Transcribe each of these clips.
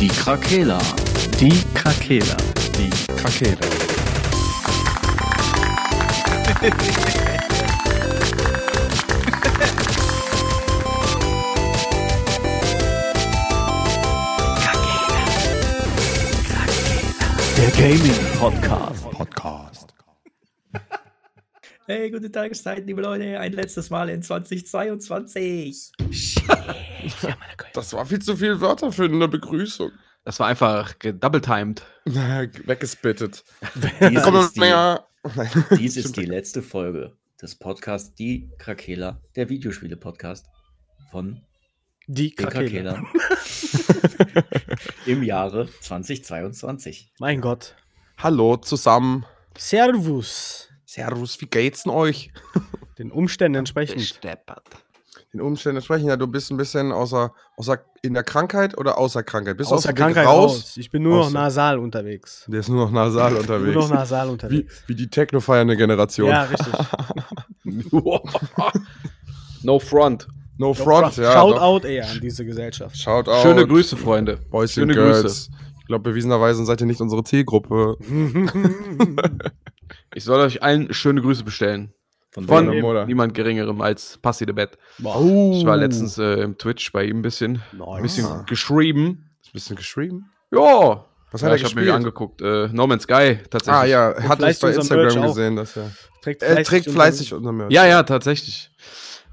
Die Krakela. Die Krakela. Die Krakela. Der Gaming Podcast. Podcast. Hey, gute Tageszeit, liebe Leute. Ein letztes Mal in 2022. Das war viel zu viele Wörter für eine Begrüßung. Das war einfach gedouble-timed. Weggespittet. Dies Komm ist, die, dies ist die letzte Folge des Podcasts Die Krakela, der Videospiele-Podcast von Die. Krakela. Im Jahre 2022. Mein Gott. Hallo zusammen. Servus. Servus, wie geht's denn euch? Den Umständen entsprechend. Steppert. Den Umständen sprechen ja, du bist ein bisschen außer, außer in der Krankheit oder außer Krankheit? Bist du Außer aus Krankheit raus. Ich bin nur noch Außer- nasal unterwegs. Der ist nur noch nasal Nur unterwegs. noch nasal wie, unterwegs. wie die technofeiernde Generation. Ja, richtig. no front. No front, ja. Shout doch. out eher an diese Gesellschaft. Shout out. Schöne Grüße, Freunde. Boys Schöne and Girls. Grüße. Ich glaube, bewiesenerweise seid ihr nicht unsere Zielgruppe. Ich soll euch allen schöne Grüße bestellen. Von Von wem, oder? niemand geringerem als Passi de Bett. Oh. Ich war letztens äh, im Twitch bei ihm ein bisschen, Nice. ein bisschen geschrieben. Ein bisschen geschrieben. Ja. Was ja, hat er ich habe gespielt? mir angeguckt. Äh, no Man's Sky tatsächlich. Ah ja, er hat es vielleicht bei Instagram gesehen, dass er. Trägt Er trägt fleißig unser Merch. Ja, ja, tatsächlich.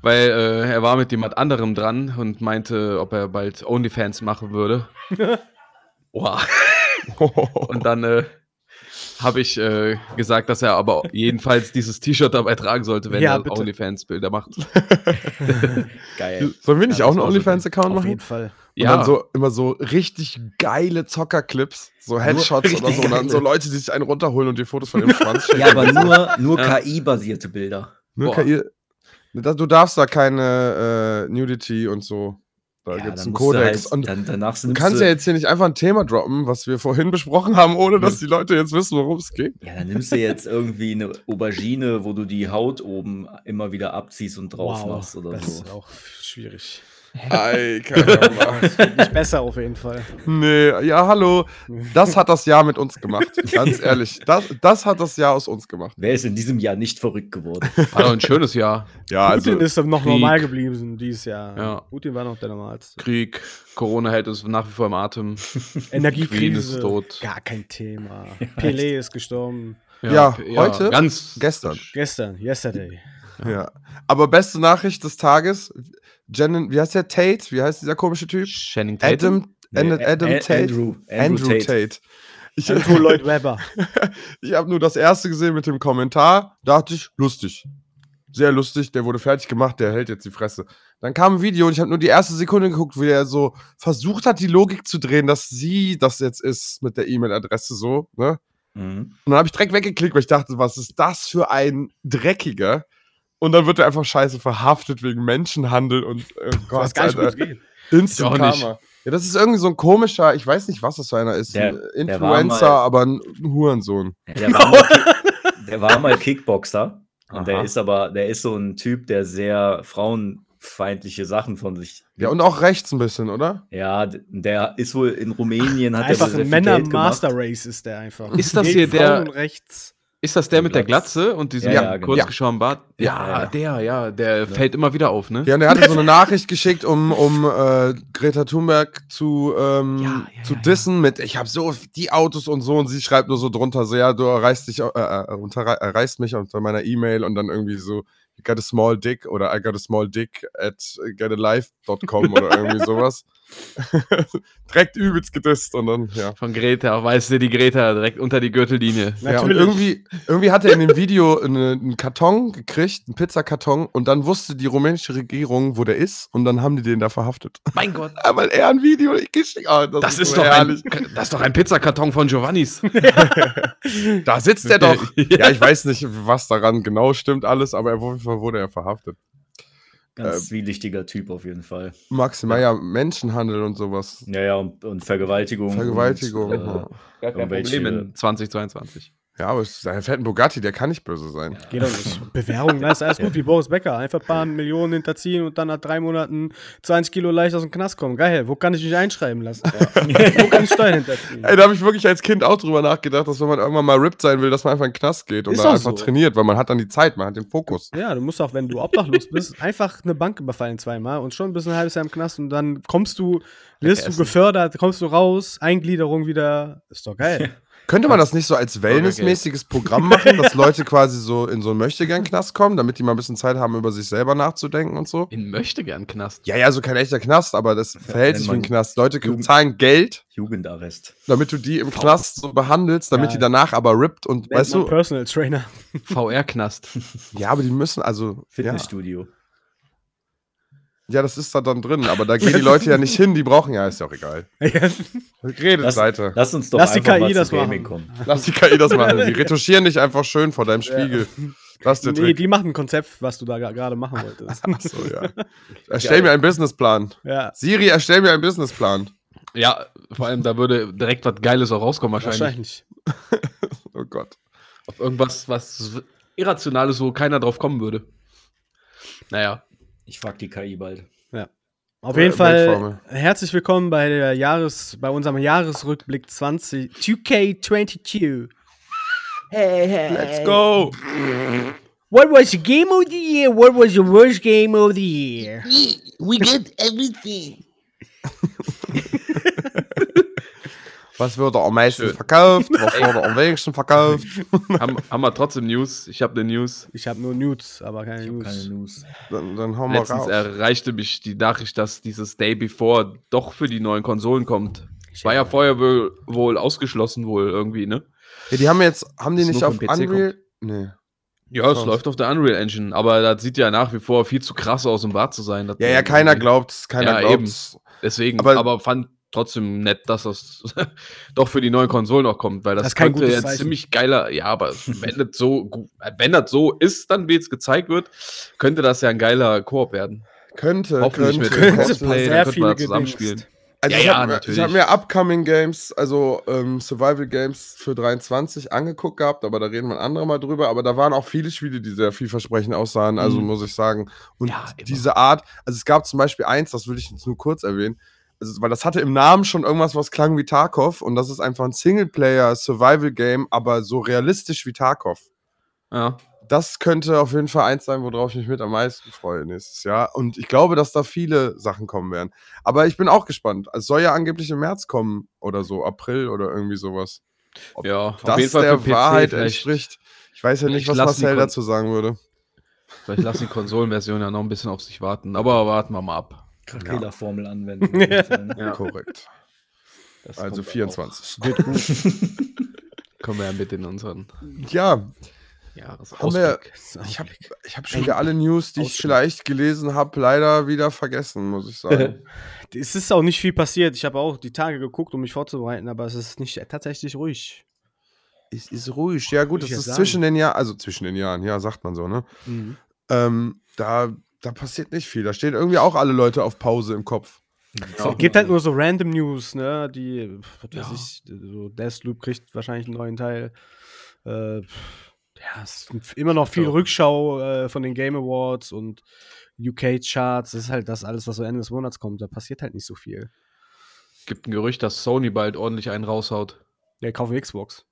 Weil äh, er war mit jemand anderem dran und meinte, ob er bald OnlyFans machen würde. Wow. Und dann äh, habe ich äh, gesagt, dass er aber jedenfalls dieses T-Shirt dabei tragen sollte, wenn Ja, er. OnlyFans-Bilder macht. Geil. Sollen wir nicht Ja, auch einen OnlyFans-Account Auf machen? jeden Fall. Und dann so immer so richtig geile Zockerclips, so Headshots oder so, und dann so Leute, die sich einen runterholen und die Fotos von dem Schwanz schicken. Ja, aber nur, nur Ja. KI-basierte Bilder. Nur Boah. KI. Du darfst da keine äh, Nudity und so. Da Ja, gibt es einen du Kodex. Halt, und dann, danach du kannst ja jetzt hier nicht einfach ein Thema droppen, was wir vorhin besprochen haben, ohne dass die Leute jetzt wissen, worum es geht. Ja, dann nimmst du jetzt irgendwie eine Aubergine, wo du die Haut oben immer wieder abziehst und drauf Wow, machst oder das so. ist auch schwierig. Ei, keine Ahnung. Nicht besser auf jeden Fall. Nee, ja, hallo. Das hat das Jahr mit uns gemacht. Ganz ehrlich. Das, das hat das Jahr aus uns gemacht. Wer ist in diesem Jahr nicht verrückt geworden? War doch ein schönes Jahr. Ja, also. Putin ist noch Krieg. normal geblieben dieses Jahr. Ja. Putin war noch der normalste. Krieg, Corona hält uns nach wie vor im Atem. Energiekrise. ist tot. Gar kein Thema. Pelé ist gestorben. Ja, heute? Ganz Gestern. Gestern, yesterday. Ja. Aber beste Nachricht des Tages: Jen, wie heißt der? Tate? Wie heißt dieser komische Typ? Channing Tatum. Adam, Nee, Adam A- Tate. Andrew, Andrew, Andrew Tate. Tate. Ich, Andrew Lloyd Webber. ich habe nur das erste gesehen mit dem Kommentar. Dachte ich, lustig. Sehr lustig. Der wurde fertig gemacht. Der hält jetzt die Fresse. Dann kam ein Video und ich habe nur die erste Sekunde geguckt, wie er so versucht hat, die Logik zu drehen, dass sie das jetzt ist mit der E-Mail-Adresse so. Ne? Mhm. Und dann habe ich direkt weggeklickt, weil ich dachte, was ist das für ein Dreckiger? Und dann wird er einfach scheiße verhaftet wegen Menschenhandel und Ich Gott, gar nicht, Alter. Instant. Karma. Ja, das ist irgendwie so ein komischer, ich weiß nicht, was das für einer ist. Der- ein der Influencer, mal- aber ein Hurensohn. Der, war mal, der war mal Kickboxer. Und der ist aber, der ist so ein Typ, der sehr frauenfeindliche Sachen von sich. Ja, und auch rechts ein bisschen, oder? Ja, der ist wohl in Rumänien, hat er Einfach sehr ein viel Geld Männer-Master gemacht. Race ist der einfach. Ist das hier der- Frauen rechts? Ist das der mit der Glatz. Glatze und diesem Ja, ja, genau. kurz geschorenen Bart? Ja, Ja, der, ja, der fällt immer wieder auf, ne? Ja, und er hatte so eine Nachricht geschickt, um, um äh, Greta Thunberg zu, ähm, zu dissen mit, ich habe so die Autos und so und sie schreibt nur so drunter, so, ja, du erreichst dich, äh, äh, unter, erreichst mich unter meiner E-Mail und dann irgendwie so, you got a small dick oder I got a small dick at getalife.com oder irgendwie sowas. Direkt übelst gedisst und dann, ja. Von Greta, weißt du, die Greta direkt unter die Gürtellinie. Ja, und Natürlich. irgendwie, irgendwie hat er in dem Video eine, einen Karton gekriegt, einen Pizzakarton, und dann wusste die rumänische Regierung, wo der ist, und dann haben die den da verhaftet. Mein Gott. Weil er ein Video geschickt hat. Das ist, so doch herrlich. ein, das ist doch ein Pizzakarton von Giovannis. Da sitzt er doch. ja, ich weiß nicht, was daran genau stimmt alles, aber auf jeden Fall wurde er verhaftet. Ganz Ähm, zwielichtiger Typ auf jeden Fall. Maximal ja Menschenhandel und sowas. Ja, ja, und, und Vergewaltigung. Vergewaltigung. Und, ja. Gar kein Problem in 2022. Ja, aber es ist ein fetten Bugatti, der kann nicht böse sein. Geht doch nicht. Bewährung, ist alles gut wie Boris Becker. Einfach ein paar Millionen hinterziehen und dann nach drei Monaten 20 Kilo leicht aus dem Knast kommen. Geil, wo kann ich mich einschreiben lassen? wo kann ich Steuern hinterziehen? Ey, da habe ich wirklich als Kind auch drüber nachgedacht, dass wenn man irgendwann mal ripped sein will, dass man einfach in den Knast geht und Ist dann einfach so. trainiert, weil man hat dann die Zeit, man hat den Fokus. Ja, du musst auch, wenn du obdachlos bist, einfach eine Bank überfallen zweimal und schon bist du ein halbes Jahr im Knast und dann kommst du, wirst du gefördert, kommst du raus, Eingliederung wieder. Ist doch geil. Könnte man das nicht so als wellnessmäßiges Programm machen, dass Leute quasi so in so einen Möchtegern-Knast kommen, damit die mal ein bisschen Zeit haben, über sich selber nachzudenken und so? In möchte gern Knast. Ja, ja, so kein echter Knast, aber das verhält sich wie ein Knast. Leute Jugend- zahlen Geld, Jugendarrest. damit du die im Knast so behandelst, damit Ja. die danach aber rippt und, Nennt weißt du, Personal Trainer. VR-Knast. ja, aber die müssen, also, Fitnessstudio. ja, das ist da dann drin, aber da gehen die Leute ja nicht hin, die brauchen ja, ist ja auch egal. Redet Lass, weiter. lass uns doch Lass die einfach KI mal das Gaming machen. kommen. Lass die KI das machen. Die retuschieren dich einfach schön vor deinem Spiegel. Das ist der nee, Trick. die machen ein Konzept, was du da gerade machen wolltest. Ach so, ja. Erstell mir einen Businessplan. ja, Siri, erstell mir einen Businessplan. Ja, vor allem da würde direkt was Geiles auch rauskommen wahrscheinlich. wahrscheinlich. Oh Gott. Auf irgendwas, was Irrationales, wo keiner drauf kommen würde. Naja. Ich frag die KI bald. Auf Äh, jeden Fall herzlich willkommen bei der Jahres, bei unserem Jahresrückblick 20 2K22. Let's go. What was the game of the year? What was the worst game of the year? We got everything. Was wurde am meisten Schön. verkauft? Was wurde am wenigsten verkauft? haben, haben wir trotzdem News? Ich habe eine News. Ich habe nur Nudes, aber keine Ich News. keine News. Dann, dann hauen wir Letztens raus. erreichte mich die Nachricht, dass dieses Day Before doch für die neuen Konsolen kommt. War ja vorher wohl, wohl ausgeschlossen, wohl irgendwie, ne? Ja, die haben jetzt, haben die Das nicht auf Unreal? Nee. Ja, es Krass. läuft auf der Unreal Engine, aber das sieht ja nach wie vor viel zu krass aus, um wahr zu sein. Ja, ja, keiner glaubt's, keiner Ja, eben. glaubt's. Deswegen, Aber- aber, fand trotzdem nett, dass das doch für die neuen Konsolen auch kommt, weil das, Das könnte ja Zeichen. ziemlich geiler, ja, aber wenn das so wenn das so ist, dann wie es gezeigt wird, könnte das ja ein geiler Koop werden. Könnte, Hoffentlich könnte. mit Könnte Cosplay, sehr dann könnte viele man zusammenspielen. Also Ja, ich ja, habe mir, ich natürlich. hab mir Upcoming Games, also ähm, Survival Games für 23 angeguckt gehabt, aber da reden wir ein anderer Mal drüber. Aber da waren auch viele Spiele, die sehr vielversprechend aussahen, also Mhm. muss ich sagen. Und Ja, diese Art, also es gab zum Beispiel eins, das will ich jetzt nur kurz erwähnen, also, weil das hatte im Namen schon irgendwas, was klang wie Tarkov und das ist einfach ein Singleplayer-Survival-Game, aber so realistisch wie Tarkov. Ja. Das könnte auf jeden Fall eins sein, worauf ich mich mit am meisten freue nächstes Jahr. Und ich glaube, dass da viele Sachen kommen werden. Aber ich bin auch gespannt. Es soll ja angeblich im März kommen oder so, April oder irgendwie sowas. Ob Ja, das der für PC Wahrheit vielleicht. entspricht. Ich weiß ja nicht, was Marcel dazu sagen würde. Vielleicht lassen die Konsolenversion ja noch ein bisschen auf sich warten, aber warten wir mal ab. Krakela-Formel anwenden. ne? Ja. Korrekt. Das Also kommt 24. Wird gut. Kommen wir ja mit in unseren Ja, Jahresausblick. haben wir. Ich habe ich hab schon wieder alle News, die ich Ausblick. vielleicht gelesen habe, leider wieder vergessen, muss ich sagen. Es ist auch nicht viel passiert. Ich habe auch die Tage geguckt, um mich vorzubereiten, aber es ist nicht tatsächlich ruhig. es ist ruhig. Ja, gut, ja ist sagen. zwischen den Jahren, also zwischen den Jahren, ja, sagt man so, ne? Mhm. Ähm, da, da passiert nicht viel. Da stehen irgendwie auch alle Leute auf Pause im Kopf. Es gibt halt nur so random News, ne? Die, was weiß Ja. ich, so Deathloop kriegt wahrscheinlich einen neuen Teil. Äh, ja, es ist immer noch viel Ja. Rückschau äh, von den Game Awards und UK-Charts. Das ist halt das alles, was so Ende des Monats kommt. Da passiert halt nicht so viel. Gibt ein Gerücht, dass Sony bald ordentlich einen raushaut. Der kaufe Xbox.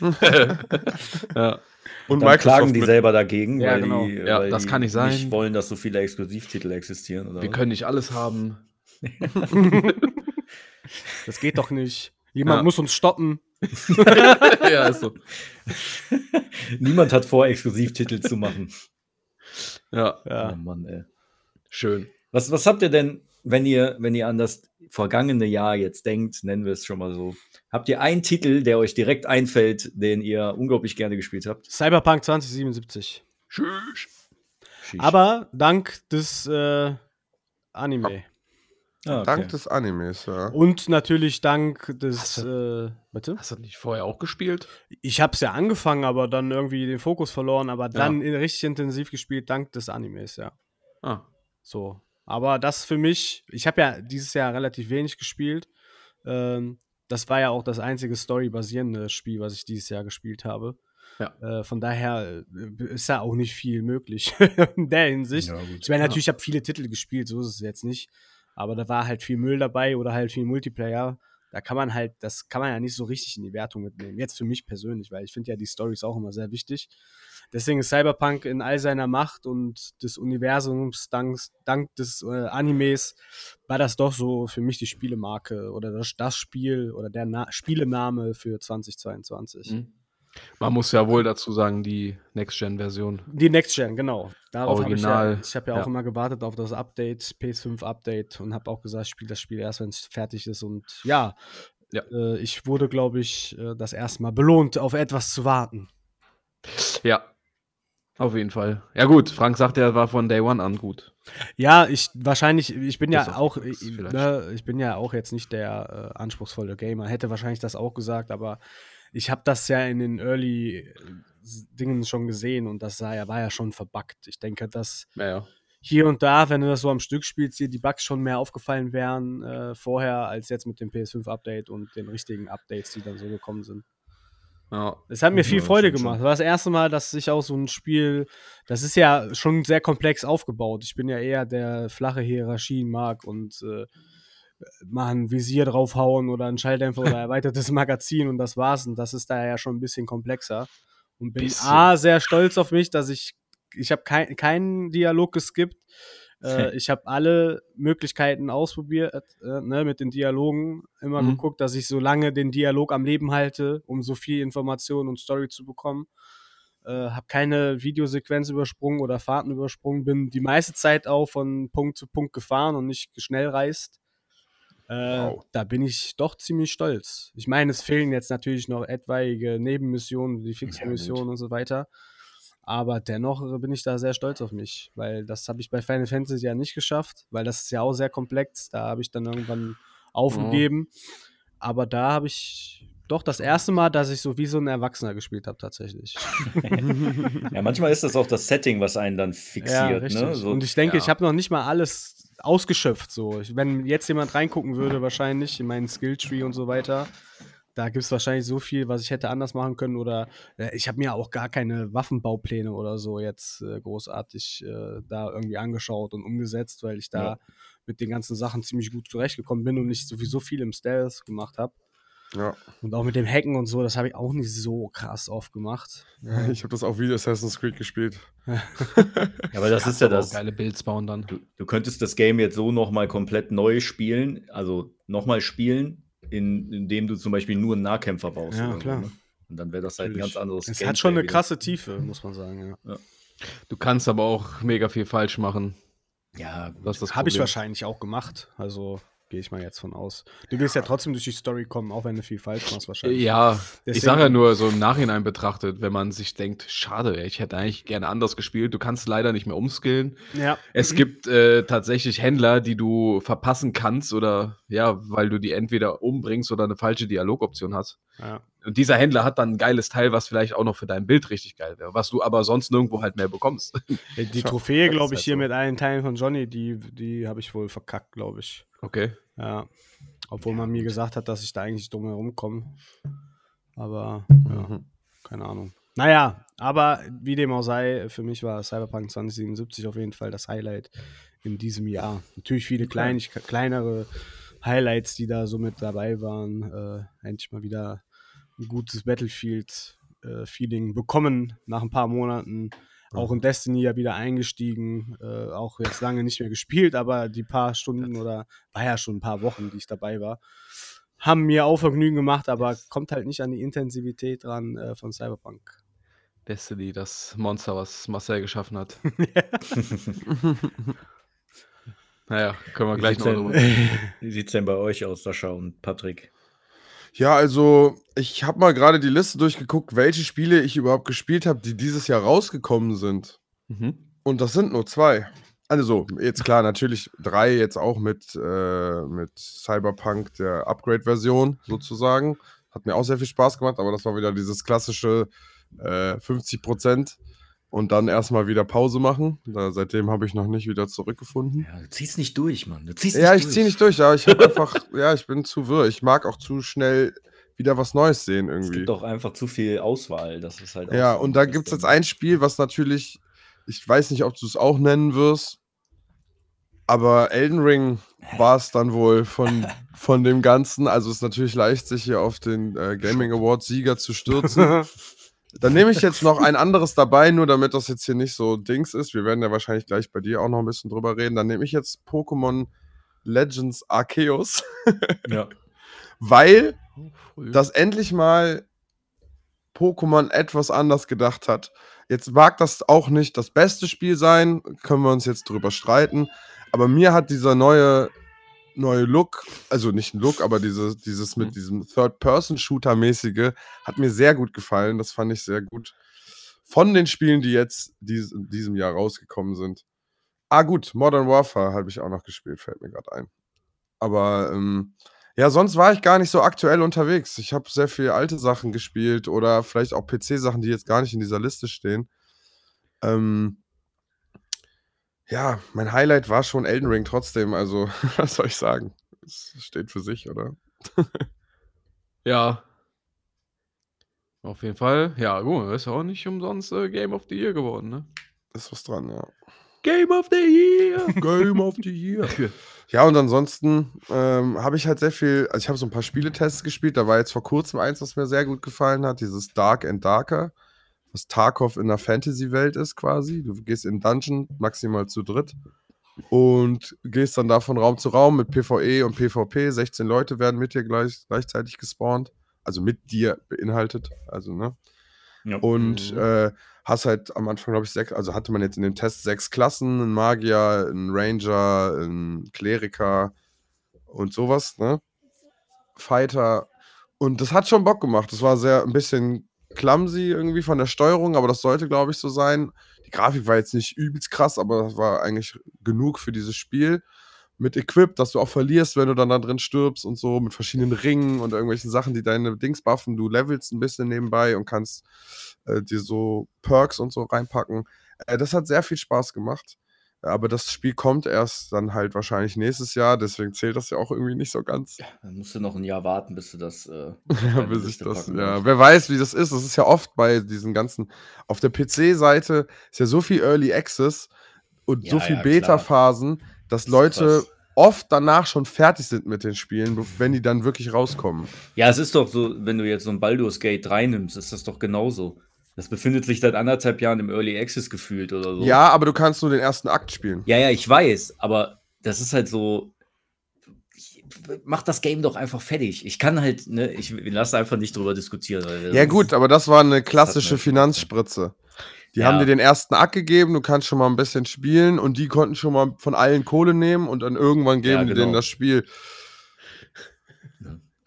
ja. Und Dann klagen die mit- selber dagegen, Ja, weil genau. die, Ja, weil das die kann nicht sein. nicht wollen, dass so viele Exklusivtitel existieren. Oder Wir was? können nicht alles haben. Das geht doch nicht. Jemand Ja. muss uns stoppen. ja, ist so. Niemand hat vor, Exklusivtitel zu machen. Ja, Ja. Oh Mann, ey. schön. Was, was habt ihr denn, wenn ihr, wenn ihr an das vergangene Jahr jetzt denkt, nennen wir es schon mal so, habt ihr einen Titel, der euch direkt einfällt, den ihr unglaublich gerne gespielt habt? Cyberpunk 2077. Tschüss. Aber dank des äh, Anime. Ah, okay. Dank des Animes, ja. Und natürlich dank des. Hast Äh, bitte? Hast du das nicht vorher auch gespielt? Ich hab's ja angefangen, aber dann irgendwie den Fokus verloren, aber dann in- richtig intensiv gespielt, dank des Animes, ja. Ah, So. Aber das für mich, ich habe ja dieses Jahr relativ wenig gespielt. Ähm, das war ja auch das einzige storybasierende Spiel, was ich dieses Jahr gespielt habe. Ja. Äh, von daher äh, ist da auch nicht viel möglich in der Hinsicht. Ja. Ich meine, natürlich, ich habe viele Titel gespielt, so ist es jetzt nicht. Aber da war halt viel Müll dabei oder halt viel Multiplayer. Da kann man halt, das kann man ja nicht so richtig in die Wertung mitnehmen. Jetzt für mich persönlich, weil ich finde ja die Stories auch immer sehr wichtig. Deswegen ist Cyberpunk in all seiner Macht und des Universums dank, dank des äh, Animes war das doch so für mich die Spielemarke oder das, das Spiel oder der Na Spielename für 2022. Mhm. Man muss ja wohl dazu sagen, die Next-Gen-Version. Die Next Gen, genau. Darauf habe ich ja, Original, ich habe ja auch ja. immer gewartet auf das Update, PS5 Update und habe auch gesagt, ich spiele das Spiel erst, wenn es fertig ist. Und ja, Ja. Äh, ich wurde, glaube ich, äh, das erste Mal belohnt, auf etwas zu warten. Ja. Auf jeden Fall. Ja, gut, Frank sagt, er war von Day One an gut. Ja, ich wahrscheinlich, ich bin Bis ja auch, ich, ne, ich bin ja auch jetzt nicht der äh, anspruchsvolle Gamer. Hätte wahrscheinlich das auch gesagt, aber ich habe das ja in den Early äh, Dingen schon gesehen und das sah war ja schon verbuggt. Ich denke, dass Ja, hier und da, wenn du das so am Stück spielst, dir die Bugs schon mehr aufgefallen wären äh, vorher als jetzt mit dem PS5-Update und den richtigen Updates, die dann so gekommen sind. ja. Es hat mir viel Ja, Freude stimmt schon. gemacht. Das war das erste Mal, dass ich auch so ein Spiel, das ist ja schon sehr komplex aufgebaut. Ich bin ja eher der flache Hierarchien mag und äh, mal ein Visier draufhauen oder einen Schalldämpfer oder erweitertes Magazin und das war's. Und das ist da ja schon ein bisschen komplexer. Und bin Bisschen. A, sehr stolz auf mich, dass ich, ich habe kein, keinen Dialog geskippt. Äh, ich habe alle Möglichkeiten ausprobiert, äh, ne, mit den Dialogen. Immer Mhm. geguckt, dass ich so lange den Dialog am Leben halte, um so viel Information und Story zu bekommen. Äh, habe keine Videosequenz übersprungen oder Fahrten übersprungen, bin die meiste Zeit auch von Punkt zu Punkt gefahren und nicht schnell reist. Äh, Wow. Da bin ich doch ziemlich stolz. Ich meine, es fehlen jetzt natürlich noch etwaige Nebenmissionen, die Fixmissionen und so weiter. Aber dennoch äh, bin ich da sehr stolz auf mich, weil das habe ich bei Final Fantasy ja nicht geschafft, weil das ist ja auch sehr komplex. Da habe ich dann irgendwann aufgegeben. Aber da habe ich doch das erste Mal, dass ich so wie so ein Erwachsener gespielt habe, tatsächlich. Ja, manchmal ist das auch das Setting, was einen dann fixiert. ne? so, Und ich denke, ja. ich habe noch nicht mal alles ausgeschöpft. So. Wenn jetzt jemand reingucken würde, wahrscheinlich in meinen Skilltree und so weiter, da gibt es wahrscheinlich so viel, was ich hätte anders machen können. Oder äh, ich habe mir auch gar keine Waffenbaupläne oder so jetzt äh, großartig äh, da irgendwie angeschaut und umgesetzt, weil ich da Ja. mit den ganzen Sachen ziemlich gut zurechtgekommen bin und ich sowieso viel im Stealth gemacht habe. Ja. Und auch mit dem Hacken und so, das habe ich auch nicht so krass oft gemacht. Ich habe das auch wie Assassin's Creed gespielt. ja, aber das ist ja das. Geile Builds bauen dann. Du, du könntest das Game jetzt so nochmal komplett neu spielen, also nochmal spielen, in, indem du zum Beispiel nur einen Nahkämpfer baust. Ja, klar. ne? Und dann wäre das halt ein ganz anderes Es Gameplay hat schon eine wieder. krasse Tiefe, muss man sagen. Ja. Du kannst aber auch mega viel falsch machen. Ja, gut. Das das Habe ich wahrscheinlich auch gemacht. Also gehe ich mal jetzt von aus. Du wirst ja trotzdem durch die Story kommen, auch wenn du viel falsch machst wahrscheinlich. Ja, ich Deswegen- sage ja nur so im Nachhinein betrachtet, wenn man sich denkt, schade, ich hätte eigentlich gerne anders gespielt. Du kannst leider nicht mehr umskillen. Ja. Es gibt äh, tatsächlich Händler, die du verpassen kannst oder ja, weil du die entweder umbringst oder eine falsche Dialogoption hast. Ja. Und dieser Händler hat dann ein geiles Teil, was vielleicht auch noch für dein Bild richtig geil wäre, was du aber sonst nirgendwo halt mehr bekommst. Die, die Trophäe, glaube ich, hier halt so. mit allen Teilen von Johnny, die, die habe ich wohl verkackt, glaube ich. Okay. Ja. Obwohl man mir gesagt hat, dass ich da eigentlich drum herum komme. Aber, ja, Mhm. keine Ahnung. Naja, aber wie dem auch sei, für mich war Cyberpunk 2077 auf jeden Fall das Highlight in diesem Jahr. Natürlich viele klein, kleinere Highlights, die da so mit dabei waren. Äh, endlich mal wieder ein gutes Battlefield-Feeling bekommen nach ein paar Monaten. Auch in Destiny ja wieder eingestiegen, äh, auch jetzt lange nicht mehr gespielt, aber die paar Stunden oder war ja schon ein paar Wochen, die ich dabei war, haben mir auch Vergnügen gemacht, aber kommt halt nicht an die Intensivität dran äh, von Cyberpunk. Destiny, das Monster, was Marcel geschaffen hat. naja, können wir Wie gleich sieht's noch denn-. Wie sieht es denn bei euch aus, Sascha und Patrick? Ja, also ich habe mal gerade die Liste durchgeguckt, welche Spiele ich überhaupt gespielt habe, die dieses Jahr rausgekommen sind. Mhm. Und das sind nur zwei. Also, jetzt klar, natürlich drei jetzt auch mit, äh, mit Cyberpunk, der Upgrade-Version sozusagen. Hat mir auch sehr viel Spaß gemacht, aber das war wieder dieses klassische äh, 50% und dann erstmal wieder Pause machen. Da, seitdem habe ich noch nicht wieder zurückgefunden. Ja, du ziehst nicht durch, Mann. Du ziehst Ja, ich durch. ziehe nicht durch, aber ich habe einfach, ja, ich bin zu wirr. Ich mag auch zu schnell wieder was Neues sehen Es irgendwie. gibt auch einfach zu viel Auswahl. Das ist halt Ja, so und da gibt es jetzt ein Spiel, was natürlich, ich weiß nicht, ob du es auch nennen wirst, aber Elden Ring war es dann wohl von, von dem Ganzen. Also es ist natürlich leicht, sich hier auf den äh, Gaming Awards Sieger zu stürzen. Dann nehme ich jetzt noch ein anderes dabei, nur damit das jetzt hier nicht so Dings ist. Wir werden ja wahrscheinlich gleich bei dir auch noch ein bisschen drüber reden. Dann nehme ich jetzt Pokémon Legends Arceus, Ja. weil Früh. dass endlich mal Pokémon etwas anders gedacht hat. Jetzt mag das auch nicht das beste Spiel sein, können wir uns jetzt drüber streiten, aber mir hat dieser neue neue Look, also nicht ein Look, aber diese, dieses mit Mhm. diesem Third-Person-Shooter-mäßige, hat mir sehr gut gefallen. Das fand ich sehr gut. Von den Spielen, die jetzt dies, in diesem Jahr rausgekommen sind. Ah, gut, Modern Warfare habe ich auch noch gespielt, fällt mir gerade ein. Aber ähm, ja, sonst war ich gar nicht so aktuell unterwegs. Ich habe sehr viel alte Sachen gespielt oder vielleicht auch PC-Sachen, die jetzt gar nicht in dieser Liste stehen. Ähm, ja, mein Highlight war schon Elden Ring trotzdem. Also, was soll ich sagen? Es steht für sich, oder? Ja. Auf jeden Fall. Ja, gut, ist auch nicht umsonst äh, Game of the Year geworden, ne? Ist was dran, ja. Game of the Year! Game of the Year. Ja, und ansonsten ähm, habe ich halt sehr viel, also ich habe so ein paar Spieletests gespielt. Da war jetzt vor kurzem eins, was mir sehr gut gefallen hat, dieses Dark and Darker, was Tarkov in der Fantasy-Welt ist quasi. Du gehst in Dungeon, maximal zu dritt, und gehst dann da von Raum zu Raum mit PvE und PvP. 16 Leute werden mit dir gleich, gleichzeitig gespawnt, also mit dir beinhaltet, also ne? Ja. Und Mhm. äh, hast halt am Anfang, glaube ich, sechs, also hatte man jetzt in dem Test sechs Klassen, einen Magier, einen Ranger, einen Kleriker und sowas, ne? Fighter. Und das hat schon Bock gemacht. Das war sehr ein bisschen clumsy irgendwie von der Steuerung, aber das sollte, glaube ich, so sein. Die Grafik war jetzt nicht übelst krass, aber das war eigentlich genug für dieses Spiel. Mit Equip, dass du auch verlierst, wenn du dann da drin stirbst und so, mit verschiedenen Ringen und irgendwelchen Sachen, die deine Dings buffen. Du levelst ein bisschen nebenbei und kannst äh, dir so Perks und so reinpacken. Äh, das hat sehr viel Spaß gemacht. Aber das Spiel kommt erst dann halt wahrscheinlich nächstes Jahr, deswegen zählt das ja auch irgendwie nicht so ganz. Dann musst du noch ein Jahr warten, bis du das. Äh, Ja, bis ich das, ja, wer weiß, wie das ist. Das ist ja oft bei diesen ganzen, auf der PC-Seite ist ja so viel Early Access und so Ja, viel ja, Beta-Phasen, dass ist Leute krass. oft danach schon fertig sind mit den Spielen, wenn die dann wirklich rauskommen. Ja, es ist doch so, wenn du jetzt so ein Baldur's Gate 3 nimmst, ist das doch genauso. Das befindet sich seit anderthalb Jahren im Early Access gefühlt oder so. Ja, aber du kannst nur den ersten Akt spielen. Ja, ja, ich weiß, aber das ist halt so. Mach das Game doch einfach fertig. Ich kann halt, ne, ich wir lassen einfach nicht drüber diskutieren. Ja, gut, aber das war eine klassische eine- Finanzspritze. Die Ja. haben dir den ersten Akt gegeben, du kannst schon mal ein bisschen spielen und die konnten schon mal von allen Kohle nehmen und dann irgendwann geben Ja, die denen genau. das Spiel.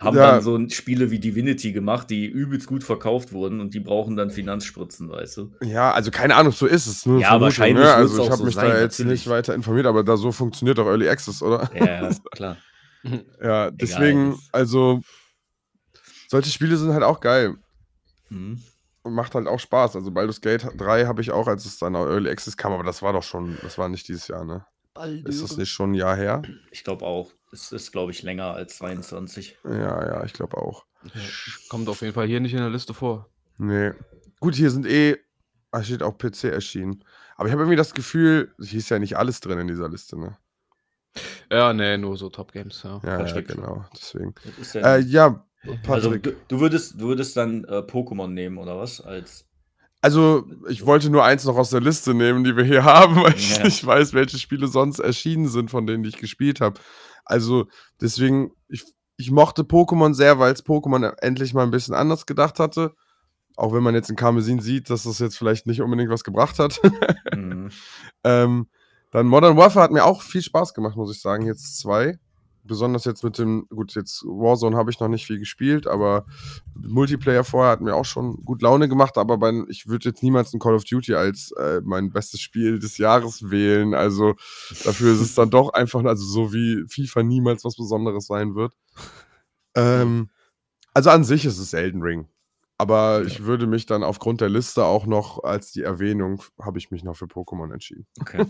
Haben ja. dann so Spiele wie Divinity gemacht, die übelst gut verkauft wurden und die brauchen dann Finanzspritzen, weißt du? Ja, also keine Ahnung, so ist es. Nur eine Ja, Vermutung, wahrscheinlich Ne? Also ich auch habe so mich sein, da jetzt natürlich. nicht weiter informiert, aber da so funktioniert doch Early Access, oder? Ja, klar. Ja, deswegen, das- also solche Spiele sind halt auch geil Mhm. und macht halt auch Spaß. Also Baldur's Gate 3 habe ich auch, als es dann auf Early Access kam, aber das war doch schon, das war nicht dieses Jahr, ne? Ist das nicht schon ein Jahr her? Ich glaube auch. Es ist, glaube ich, länger als 22. Ja, ja, ich glaube auch. Kommt auf jeden Fall hier nicht in der Liste vor. Nee. Gut, hier sind eh, da steht auch PC erschienen. Aber ich habe irgendwie das Gefühl, hier ist ja nicht alles drin in dieser Liste, ne? Ja, nee, nur so Top Games, ja. Ja, ja genau. Deswegen. Ja Äh, ja, also, Patrick. du, du, würdest, du würdest dann äh, Pokémon nehmen, oder was? Als Also, ich wollte nur eins noch aus der Liste nehmen, die wir hier haben, weil ich Ja. nicht weiß, welche Spiele sonst erschienen sind, von denen ich gespielt habe. Also, deswegen, ich, ich mochte Pokémon sehr, weil es Pokémon endlich mal ein bisschen anders gedacht hatte. Auch wenn man jetzt in Karmesin sieht, dass das jetzt vielleicht nicht unbedingt was gebracht hat. Mhm. ähm, dann Modern Warfare hat mir auch viel Spaß gemacht, muss ich sagen. Jetzt zwei. Besonders jetzt mit dem, gut, jetzt Warzone habe ich noch nicht viel gespielt, aber Multiplayer vorher hat mir auch schon gut Laune gemacht, aber bei, ich würde jetzt niemals ein Call of Duty als äh, mein bestes Spiel des Jahres wählen. Also dafür ist es dann doch einfach, also so wie FIFA niemals was Besonderes sein wird. Ähm, also an sich ist es Elden Ring. Aber ich würde mich dann aufgrund der Liste auch noch als die Erwähnung, habe ich mich noch für Pokémon entschieden. Okay.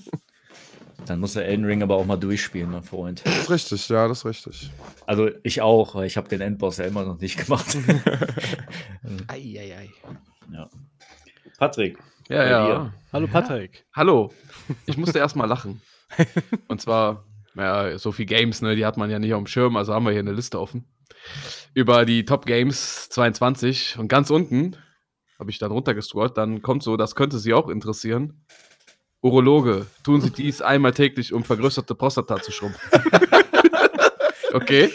Dann muss der Elden Ring aber auch mal durchspielen, mein Freund. Das ist richtig, ja, das ist richtig. Also ich auch, weil ich habe den Endboss ja immer noch nicht gemacht. Eieiei. ja. Patrick, Ja, ja. dir. Hallo Patrick. Hallo. Ich musste erst mal lachen. Und zwar, ja, so viel Games, ne, die hat man ja nicht auf dem Schirm, also haben wir hier eine Liste offen. Über die Top Games 22 und ganz unten habe ich dann runtergescrollt, dann kommt so, das könnte Sie auch interessieren. Urologe, tun Sie dies einmal täglich, um vergrößerte Prostata zu schrumpfen. okay.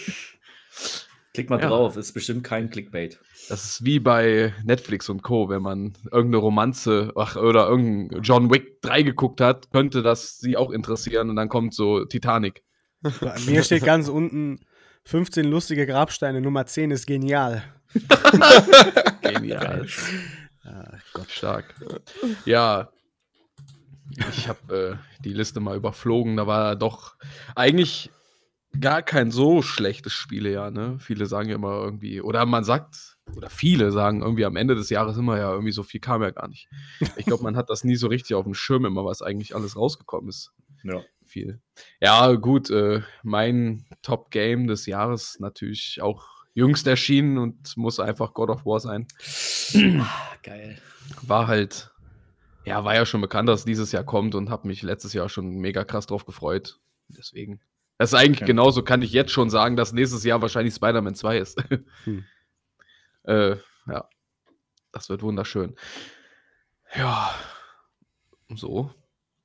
klick mal Ja. drauf, ist bestimmt kein Clickbait. Das ist wie bei Netflix und Co., wenn man irgendeine Romanze ach, oder irgendein John Wick 3 geguckt hat, könnte das sie auch interessieren und dann kommt so Titanic. Bei mir steht ganz unten 15 lustige Grabsteine, Nummer 10 ist genial. Genial. Ah, Gott, stark. Ja, ich habe äh, die Liste mal überflogen. Da war doch eigentlich gar kein so schlechtes Spielejahr. Ne? Viele sagen ja immer irgendwie, oder man sagt, oder viele sagen irgendwie am Ende des Jahres immer ja, irgendwie so viel kam ja gar nicht. Ich glaube, man hat das nie so richtig auf dem Schirm immer, was eigentlich alles rausgekommen ist. Ja. Viel. Ja, gut, äh, mein Top-Game des Jahres natürlich auch jüngst erschienen und muss einfach God of War sein Geil. war halt, ja, war ja schon bekannt, dass dieses Jahr kommt und habe mich letztes Jahr schon mega krass drauf gefreut. Deswegen. Das ist eigentlich Okay. genauso, kann ich jetzt schon sagen, dass nächstes Jahr wahrscheinlich Spider-Man 2 ist. Hm. äh, ja, das wird wunderschön. Ja, so.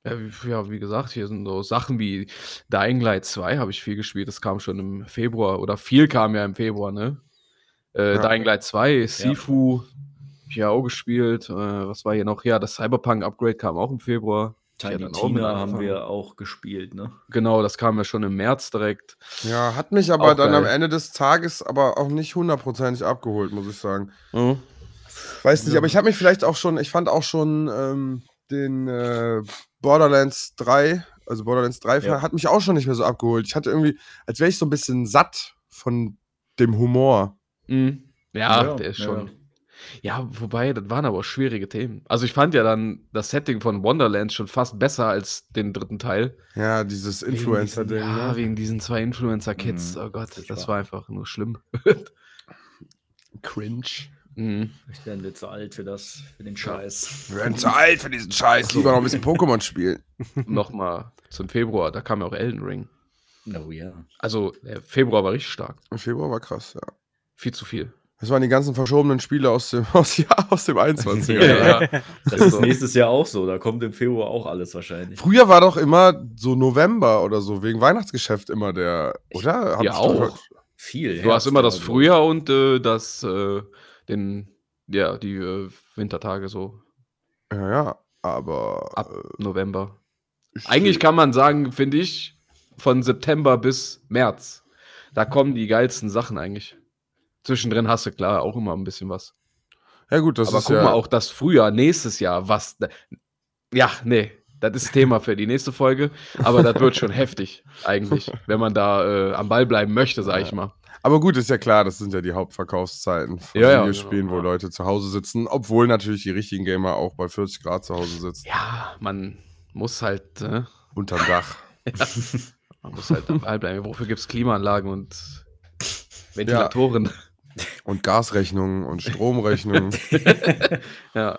Ja wie, gesagt, hier sind so Sachen wie Dying Light 2 habe ich viel gespielt. Das kam schon im Februar oder viel kam ja im Februar, ne? Äh, Ja. Dying Light 2, Sifu, ja auch gespielt. Äh, was war hier noch? Ja, das Cyberpunk-Upgrade kam auch im Februar. Tiny Tina haben wir auch gespielt, ne? Genau, das kam ja schon im März direkt. Ja, hat mich aber Auch dann am geil. Ende des Tages aber auch nicht hundertprozentig abgeholt, muss ich sagen. Mhm. Weiß nicht, aber ich habe mich vielleicht auch schon, ich fand auch schon ähm, den äh, Borderlands 3, also Borderlands 3 Ja. hat mich auch schon nicht mehr so abgeholt. Ich hatte irgendwie, als wäre ich so ein bisschen satt von dem Humor. Mhm. Ja, Ja, der ist ja. schon. Ja, wobei, das waren aber auch schwierige Themen. Also ich fand ja dann das Setting von Wonderlands schon fast besser als den dritten Teil. Ja, dieses Influencer-Ding. Ja, ne? wegen diesen zwei Influencer-Kids. Mhm, oh Gott, furchtbar. das war einfach nur schlimm. Cringe. Mhm. Ich werden wir zu alt für das, für den Scheiß. Wir werden zu alt für diesen Scheiß. Lieber noch ein bisschen Pokémon spielen. Nochmal zum Februar, da kam ja auch Elden Ring. Oh ja. Also, der Februar war richtig stark. Februar war krass, ja. Viel zu viel. Das waren die ganzen verschobenen Spiele aus dem, aus, ja, aus dem 21er. Ja, Jahr. ja. Das ist nächstes Jahr auch so. Da kommt im Februar auch alles wahrscheinlich. Früher war doch immer so November oder so, wegen Weihnachtsgeschäft immer der, oder? Hab Ja, auch. Viel. Du hast immer das Frühjahr und äh, das, äh, den, ja, die äh, Wintertage so Ja, ja, aber. ab äh, November. ich- Eigentlich kann man sagen, finde ich, von September bis März. Da kommen die geilsten Sachen eigentlich. Zwischendrin hast du klar auch immer ein bisschen was. Ja, gut, das Aber ist guck ja. mal, auch das Frühjahr, nächstes Jahr, was. Ja, nee, das ist Thema für die nächste Folge. Aber das wird schon heftig, eigentlich, wenn man da äh, am Ball bleiben möchte, sag ich Ja. mal. Aber gut, ist ja klar, das sind ja die Hauptverkaufszeiten von Ja, ja, Videospielen, genau, wo ja. Leute zu Hause sitzen, obwohl natürlich die richtigen Gamer auch bei 40 Grad zu Hause sitzen. Ja, man muss halt. Äh, Unterm Dach. man muss halt am Ball bleiben. Wofür gibt es Klimaanlagen und Ventilatoren? Und Gasrechnungen und Stromrechnungen. Ja. Ja.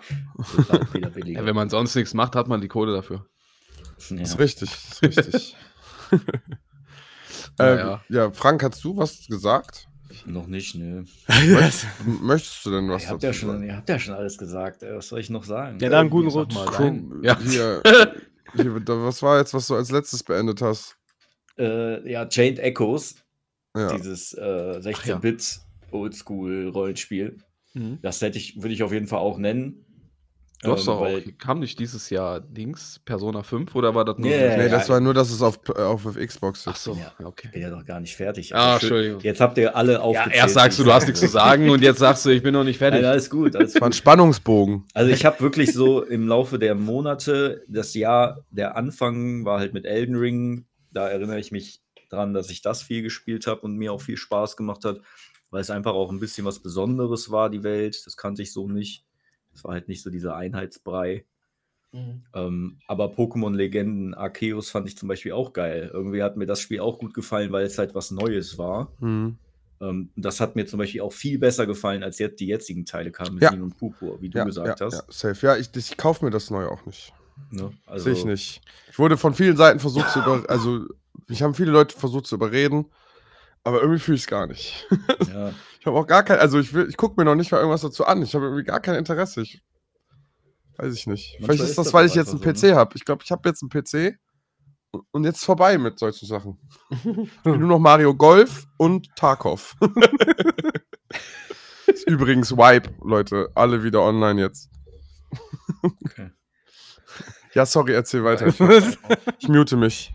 Wenn man sonst nichts macht, hat man die Kohle dafür. Ja. ist richtig, ist richtig. Ja, ähm, ja. ja, Frank, hast du was gesagt? Noch nicht, ne. Möchtest, möchtest du denn was Ihr habt, dazu ja schon, sagen? ihr habt ja schon alles gesagt. ey. Was soll ich noch sagen? Ja, dann guten Rutsch. dein- Ja. hier, hier, was war jetzt, was du als letztes beendet hast? Äh, ja, Chained Echoes, Ja. dieses äh, 16-Bit Oldschool-Rollenspiel. Mhm. Das hätte ich, würde ich auf jeden Fall auch nennen. Du hast Ähm, doch auch, kam nicht dieses Jahr Dings, Persona 5 oder war das nur? Nee, Nee, ja, das war nur, dass es auf, auf, auf Xbox Ach ist. so, Ja. ja, okay. Ich bin ja noch gar nicht fertig. Ah, schön- Entschuldigung. Jetzt habt ihr alle Ja, aufgezählt. erst sagst du, du hast nichts zu sagen und jetzt sagst du, ich bin noch nicht fertig. Nein, alles gut, alles Das war ein gut. Spannungsbogen. Also ich habe wirklich so im Laufe der Monate, das Jahr, der Anfang war halt mit Elden Ring. Da erinnere ich mich dran, dass ich das viel gespielt habe und mir auch viel Spaß gemacht hat. Weil es einfach auch ein bisschen was Besonderes war, die Welt. Das kannte ich so nicht. Das war halt nicht so dieser Einheitsbrei. Ähm, aber Pokémon Legenden Arceus fand ich zum Beispiel auch geil. Irgendwie hat mir das Spiel auch gut gefallen, weil es halt was Neues war. Hm. Ähm, das hat mir zum Beispiel auch viel besser gefallen, als jetzt die jetzigen Teile kamen mit Ja. Und Purpur, wie du Ja, gesagt ja, hast. ja, safe. Ja, ich, ich kaufe mir das neue auch nicht. Ne? Also, Sehe ich nicht. Ich wurde von vielen Seiten versucht zu über, also mich haben viele Leute versucht zu überreden, aber irgendwie fühle ich es gar nicht. Ja, Ich habe auch gar kein, also ich will, ich gucke mir noch nicht mal irgendwas dazu an. Ich habe irgendwie gar kein Interesse. Ich, weiß ich nicht. Manchmal Vielleicht ist ist das, weil ich jetzt einen so, PC habe. Ich glaube, ich habe jetzt einen PC und- jetzt vorbei mit solchen Sachen. Nur noch Mario Golf und Tarkov. ist übrigens Wipe, Leute. Alle wieder online jetzt. Okay. Ja, sorry, erzähl weiter. Ich, ich mute mich.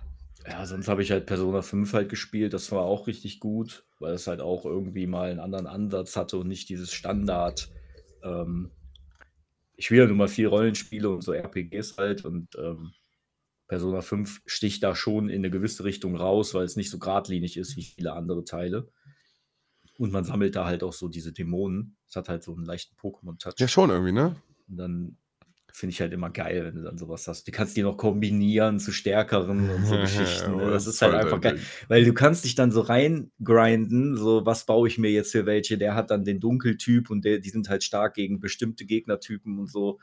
Ja, sonst habe ich halt Persona 5 halt gespielt. Das war auch richtig gut, weil es halt auch irgendwie mal einen anderen Ansatz hatte und nicht dieses Standard. Ähm, ich spiele ja nun mal viel Rollenspiele und so RPGs halt und ähm, Persona 5 sticht da schon in eine gewisse Richtung raus, weil es nicht so geradlinig ist wie viele andere Teile. Und man sammelt da halt auch so diese Dämonen. Es hat halt so einen leichten Pokémon-Touch. Ja, schon irgendwie, ne? Und dann finde ich halt immer geil, wenn du dann sowas hast. Du kannst die noch kombinieren zu stärkeren und so Geschichten. Ne? Das ist halt einfach geil. Weil du kannst dich dann so reingrinden, so was baue ich mir jetzt für welche. Der hat dann den Dunkeltyp und der, die sind halt stark gegen bestimmte Gegnertypen und so.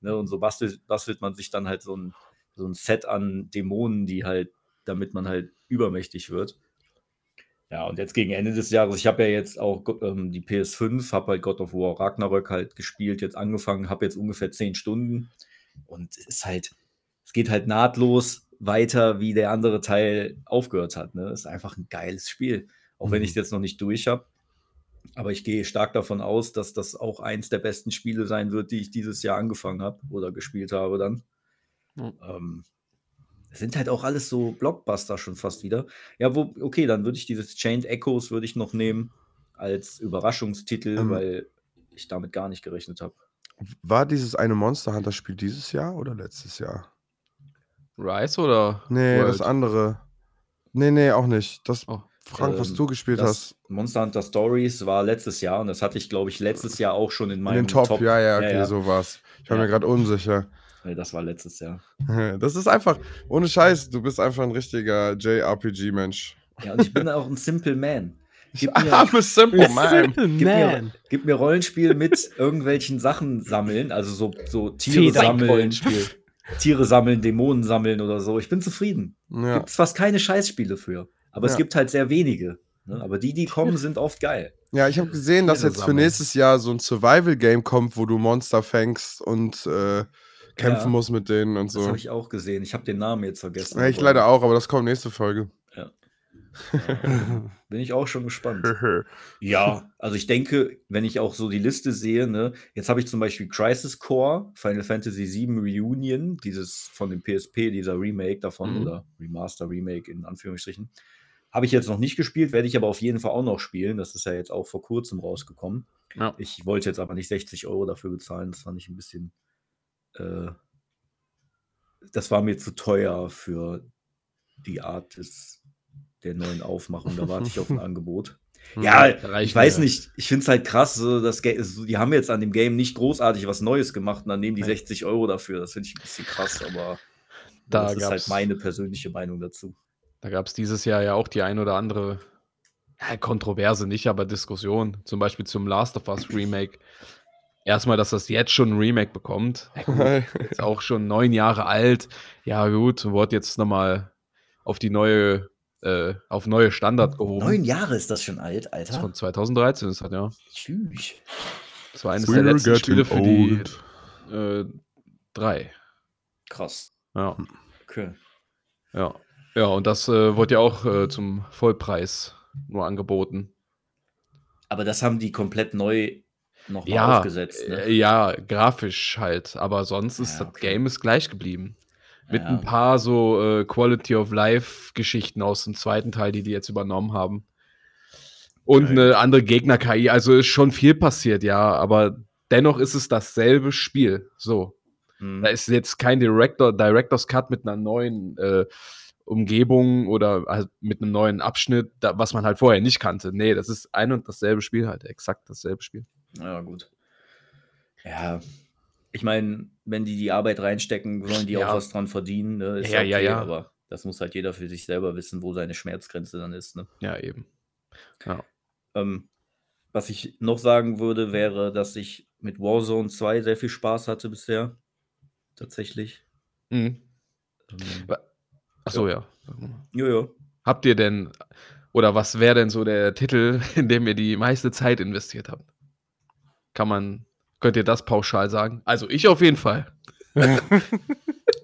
Ne? Und so bastelt, bastelt man sich dann halt so ein, so ein Set an Dämonen, die halt, damit man halt übermächtig wird. Ja, und jetzt gegen Ende des Jahres, ich habe ja jetzt auch ähm, die PS5, habe halt God of War Ragnarök halt gespielt, jetzt angefangen, habe jetzt ungefähr 10 Stunden und es ist halt, es geht halt nahtlos weiter, wie der andere Teil aufgehört hat. Ne? Ist einfach ein geiles Spiel, auch wenn Mhm. ich es jetzt noch nicht durch habe. Aber ich gehe stark davon aus, dass das auch eins der besten Spiele sein wird, die ich dieses Jahr angefangen habe oder gespielt habe dann. Mhm. Ähm, es sind halt auch alles so Blockbuster schon fast wieder. Ja, wo, okay, dann würde ich dieses Chained Echoes würde ich noch nehmen als Überraschungstitel, Ähm. weil ich damit gar nicht gerechnet habe. War dieses eine Monster Hunter Spiel dieses Jahr oder letztes Jahr? Rise oder? Nee, World? das andere. Nee, nee, auch nicht. Das, Oh. Frank, was Ähm, du gespielt hast. Monster Hunter Stories war letztes Jahr und das hatte ich, glaube ich, letztes Jahr auch schon in In meinem den Top, ja, ja, okay, ja. so war's. Ich war Ja. mir gerade unsicher. Nee, das war letztes Jahr. Das ist einfach, ohne Scheiß, du bist einfach ein richtiger JRPG-Mensch. Ja, und ich bin auch ein Simple Man. Gib mir, simple man. gib, mir, gib mir Rollenspiel mit irgendwelchen Sachen sammeln, also so, so Tiere sammeln, Rollenspiel. Tiere sammeln, Dämonen sammeln oder so. Ich bin zufrieden. Ja. Gibt es fast keine Scheißspiele für. Aber es Ja. gibt halt sehr wenige. Ne? Aber die, die kommen, sind oft geil. ja, ich habe gesehen, dass jetzt für nächstes Jahr so ein Survival-Game kommt, wo du Monster fängst und äh, kämpfen Ja. musst mit denen und Das so. habe ich auch gesehen. Ich habe den Namen jetzt vergessen. Ja, ich leider auch, aber das kommt nächste Folge. Bin ich auch schon gespannt. Ja, also ich denke, wenn ich auch so die Liste sehe, ne, jetzt habe ich zum Beispiel Crisis Core, Final Fantasy VII Reunion, dieses von dem PSP, dieser Remake davon Mhm. oder Remaster Remake in Anführungsstrichen. Habe ich jetzt noch nicht gespielt, werde ich aber auf jeden Fall auch noch spielen. Das ist ja jetzt auch vor kurzem rausgekommen. Ja. Ich wollte jetzt aber nicht 60 Euro dafür bezahlen. Das fand ich ein bisschen. Äh, das war mir zu teuer für die Art des, der neuen Aufmachung. Da warte ich auf ein Angebot. Ja, Reicht ich weiß nicht. Ich finde es halt krass, so, das so, die haben jetzt an dem Game nicht großartig was Neues gemacht und dann nehmen die Nein. 60 Euro dafür. Das finde ich ein bisschen krass, aber Da das ist halt meine persönliche Meinung dazu. Da gab es dieses Jahr ja auch die ein oder andere ja, Kontroverse, nicht, aber Diskussion. Zum Beispiel zum Last of Us Remake. Erstmal, dass das jetzt schon ein Remake bekommt. Ja, gut, Ist auch schon neun Jahre alt. Ja, gut, wurde jetzt nochmal auf die neue, äh, auf neue Standard gehoben. Neun Jahre ist das schon alt, Das ist Alter. von 2013 ist das, ja. Tschüss. Das war eines der We're letzten Spiele für getting die äh, drei. Krass. Ja, Okay. ja. Ja, und das äh, wurde ja auch äh, zum Vollpreis nur angeboten. Aber das haben die komplett neu nochmal ja, aufgesetzt. Ne? äh, ja, grafisch halt. Aber sonst ist Ja, das okay. Game ist gleich geblieben. Mit Ja. ein paar so äh, Quality of Life Geschichten aus dem zweiten Teil, die die jetzt übernommen haben. Und eine andere Gegner-KI. Also ist schon viel passiert, ja. Aber dennoch ist es dasselbe Spiel. So. Hm. Da ist jetzt kein Director, Director's Cut mit einer neuen äh, Umgebung oder halt mit einem neuen Abschnitt, da, was man halt vorher nicht kannte. Nee, das ist ein und dasselbe Spiel halt, exakt dasselbe Spiel. Ja, gut. Ja, ich meine, wenn die die Arbeit reinstecken, sollen die Ja. auch was dran verdienen. Ne? Ist Ja, ja, ja. Aber das muss halt jeder für sich selber wissen, wo seine Schmerzgrenze dann ist. Ne? Ja, eben. Ähm, was ich noch sagen würde, wäre, dass ich mit Warzone 2 sehr viel Spaß hatte bisher. Tatsächlich. Mhm. Ähm, Achso, ja. Jojo. Habt ihr denn, oder was wäre denn so der Titel, in dem ihr die meiste Zeit investiert habt? Kann man, könnt ihr das pauschal sagen? Also ich auf jeden Fall.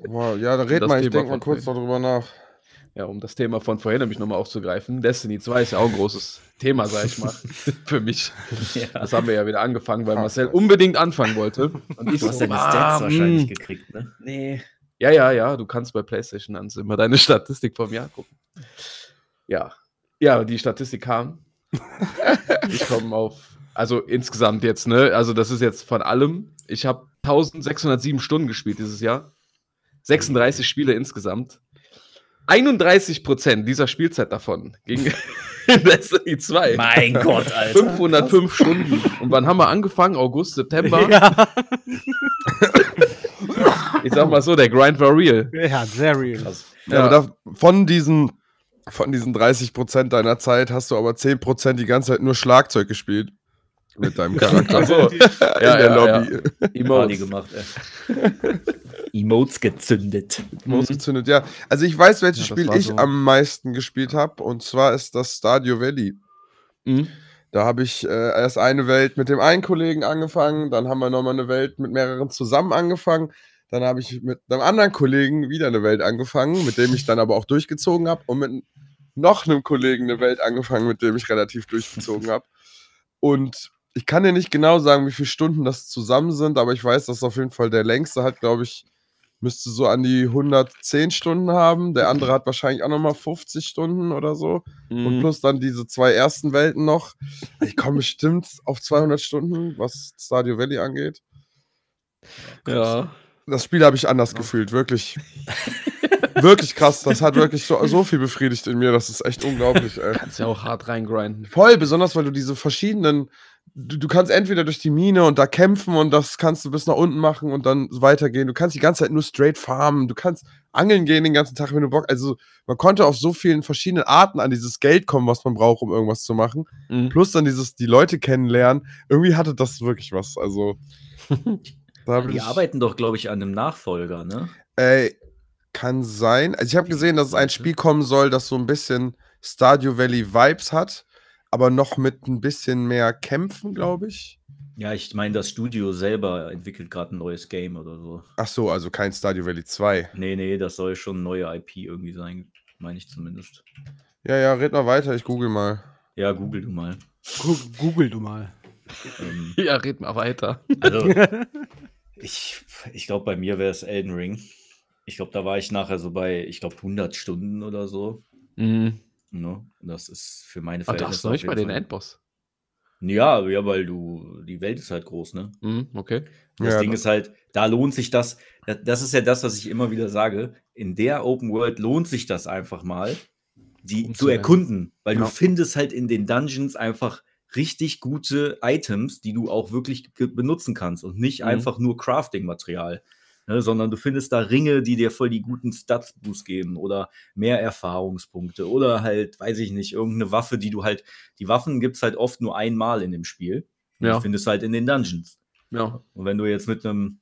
Wow, ja, dann red Das mal, ich denke mal kurz vorhin. darüber nach. Ja, um das Thema von vorhin nämlich nochmal aufzugreifen. Destiny 2 ist ja auch ein großes Thema, sag ich mal, für mich. Ja. Das haben wir ja wieder angefangen, weil Marcel unbedingt anfangen wollte. Und ich Du hast so, deine ah, Stats wahrscheinlich mh. gekriegt, ne? Nee. Ja, ja, ja, du kannst bei PlayStation dann immer deine Statistik vom Jahr gucken. Ja. Ja, die Statistik kam. ich komme auf, also insgesamt jetzt, ne? Also das ist jetzt von allem. Ich habe 1607 Stunden gespielt dieses Jahr. 36 Spiele insgesamt. 31 Prozent dieser Spielzeit davon ging in Destiny 2. Mein Gott, Alter. 505 Stunden. Und wann haben wir angefangen? August, September? Ja. Ich sag mal so, der Grind war real. ja, sehr real. Krass. Ja, aber da, von diesen von diesen 30% deiner Zeit hast du aber 10% die ganze Zeit nur Schlagzeug gespielt. Mit deinem Charakter. Ach so. in Ja, der ja, Lobby. Party Emotes. gemacht, ey. Emotes gezündet. Ausgezündet, ja. Also ich weiß, welches Ja, Spiel ich so. am meisten gespielt habe. Und zwar ist das Stadio Valley. Mhm. Da habe ich äh, erst eine Welt mit dem einen Kollegen angefangen, dann haben wir nochmal eine Welt mit mehreren zusammen angefangen. Dann habe ich mit einem anderen Kollegen wieder eine Welt angefangen, mit dem ich dann aber auch durchgezogen habe. Und mit noch einem Kollegen eine Welt angefangen, mit dem ich relativ durchgezogen habe. Und ich kann dir nicht genau sagen, wie viele Stunden das zusammen sind, aber ich weiß, dass auf jeden Fall der längste hat, glaube ich, müsste so an die 110 Stunden haben. Der andere hat wahrscheinlich auch nochmal 50 Stunden oder so. Und Mhm. plus dann diese zwei ersten Welten noch. Ich komme bestimmt auf 200 Stunden, was Stadio Valley angeht. Ja. Das Spiel habe ich anders gefühlt, wirklich. wirklich krass. Das hat wirklich so, so viel befriedigt in mir. Das ist echt unglaublich, ey. Kannst ja auch hart reingrinden. Voll, besonders weil du diese verschiedenen. Du, du kannst entweder durch die Mine und da kämpfen und das kannst du bis nach unten machen und dann weitergehen. Du kannst die ganze Zeit nur straight farmen. Du kannst angeln gehen den ganzen Tag, wenn du Bock. Also, man konnte auf so vielen verschiedenen Arten an dieses Geld kommen, was man braucht, um irgendwas zu machen. Mhm. Plus dann dieses, die Leute kennenlernen. Irgendwie hatte das wirklich was. Also. bin Die ich- arbeiten doch, glaube ich, an einem Nachfolger, ne? Ey, kann sein. Also ich habe gesehen, dass es ein Spiel kommen soll, das so ein bisschen Stadio Valley Vibes hat, aber noch mit ein bisschen mehr Kämpfen, glaube ich. Ja, ich meine, das Studio selber entwickelt gerade ein neues Game oder so. Ach so, also kein Stadio Valley 2. Nee, nee, das soll schon eine neue IP irgendwie sein, meine ich zumindest. Ja, ja, red mal weiter, ich google mal. Ja, google du mal. Gu- Google du mal. Ähm, Ja, red mal weiter. also, ich, ich glaube, bei mir wäre es Elden Ring. Ich glaube, da war ich nachher so bei, ich glaube, 100 Stunden oder so. Mhm. Ne? Das ist für meine Ah, Verhältnisse. hast du auf nicht mal den Fall- Endboss. Ja, ja, weil du, die Welt ist halt groß, ne? Mhm, okay. Das Ja, Ding das- ist halt, da lohnt sich das. da- Das ist ja das, was ich immer wieder sage. In der Open World lohnt sich das einfach mal, die Um zu zu erkunden, weil Ja. du findest halt in den Dungeons einfach richtig gute Items, die du auch wirklich benutzen kannst und nicht Mhm. einfach nur Crafting-Material. Ne, sondern du findest da Ringe, die dir voll die guten Stats-Boost geben oder mehr Erfahrungspunkte oder halt, weiß ich nicht, irgendeine Waffe, die du halt, die Waffen gibt es halt oft nur einmal in dem Spiel. Ja. Die findest halt in den Dungeons. Ja. Und wenn du jetzt mit einem,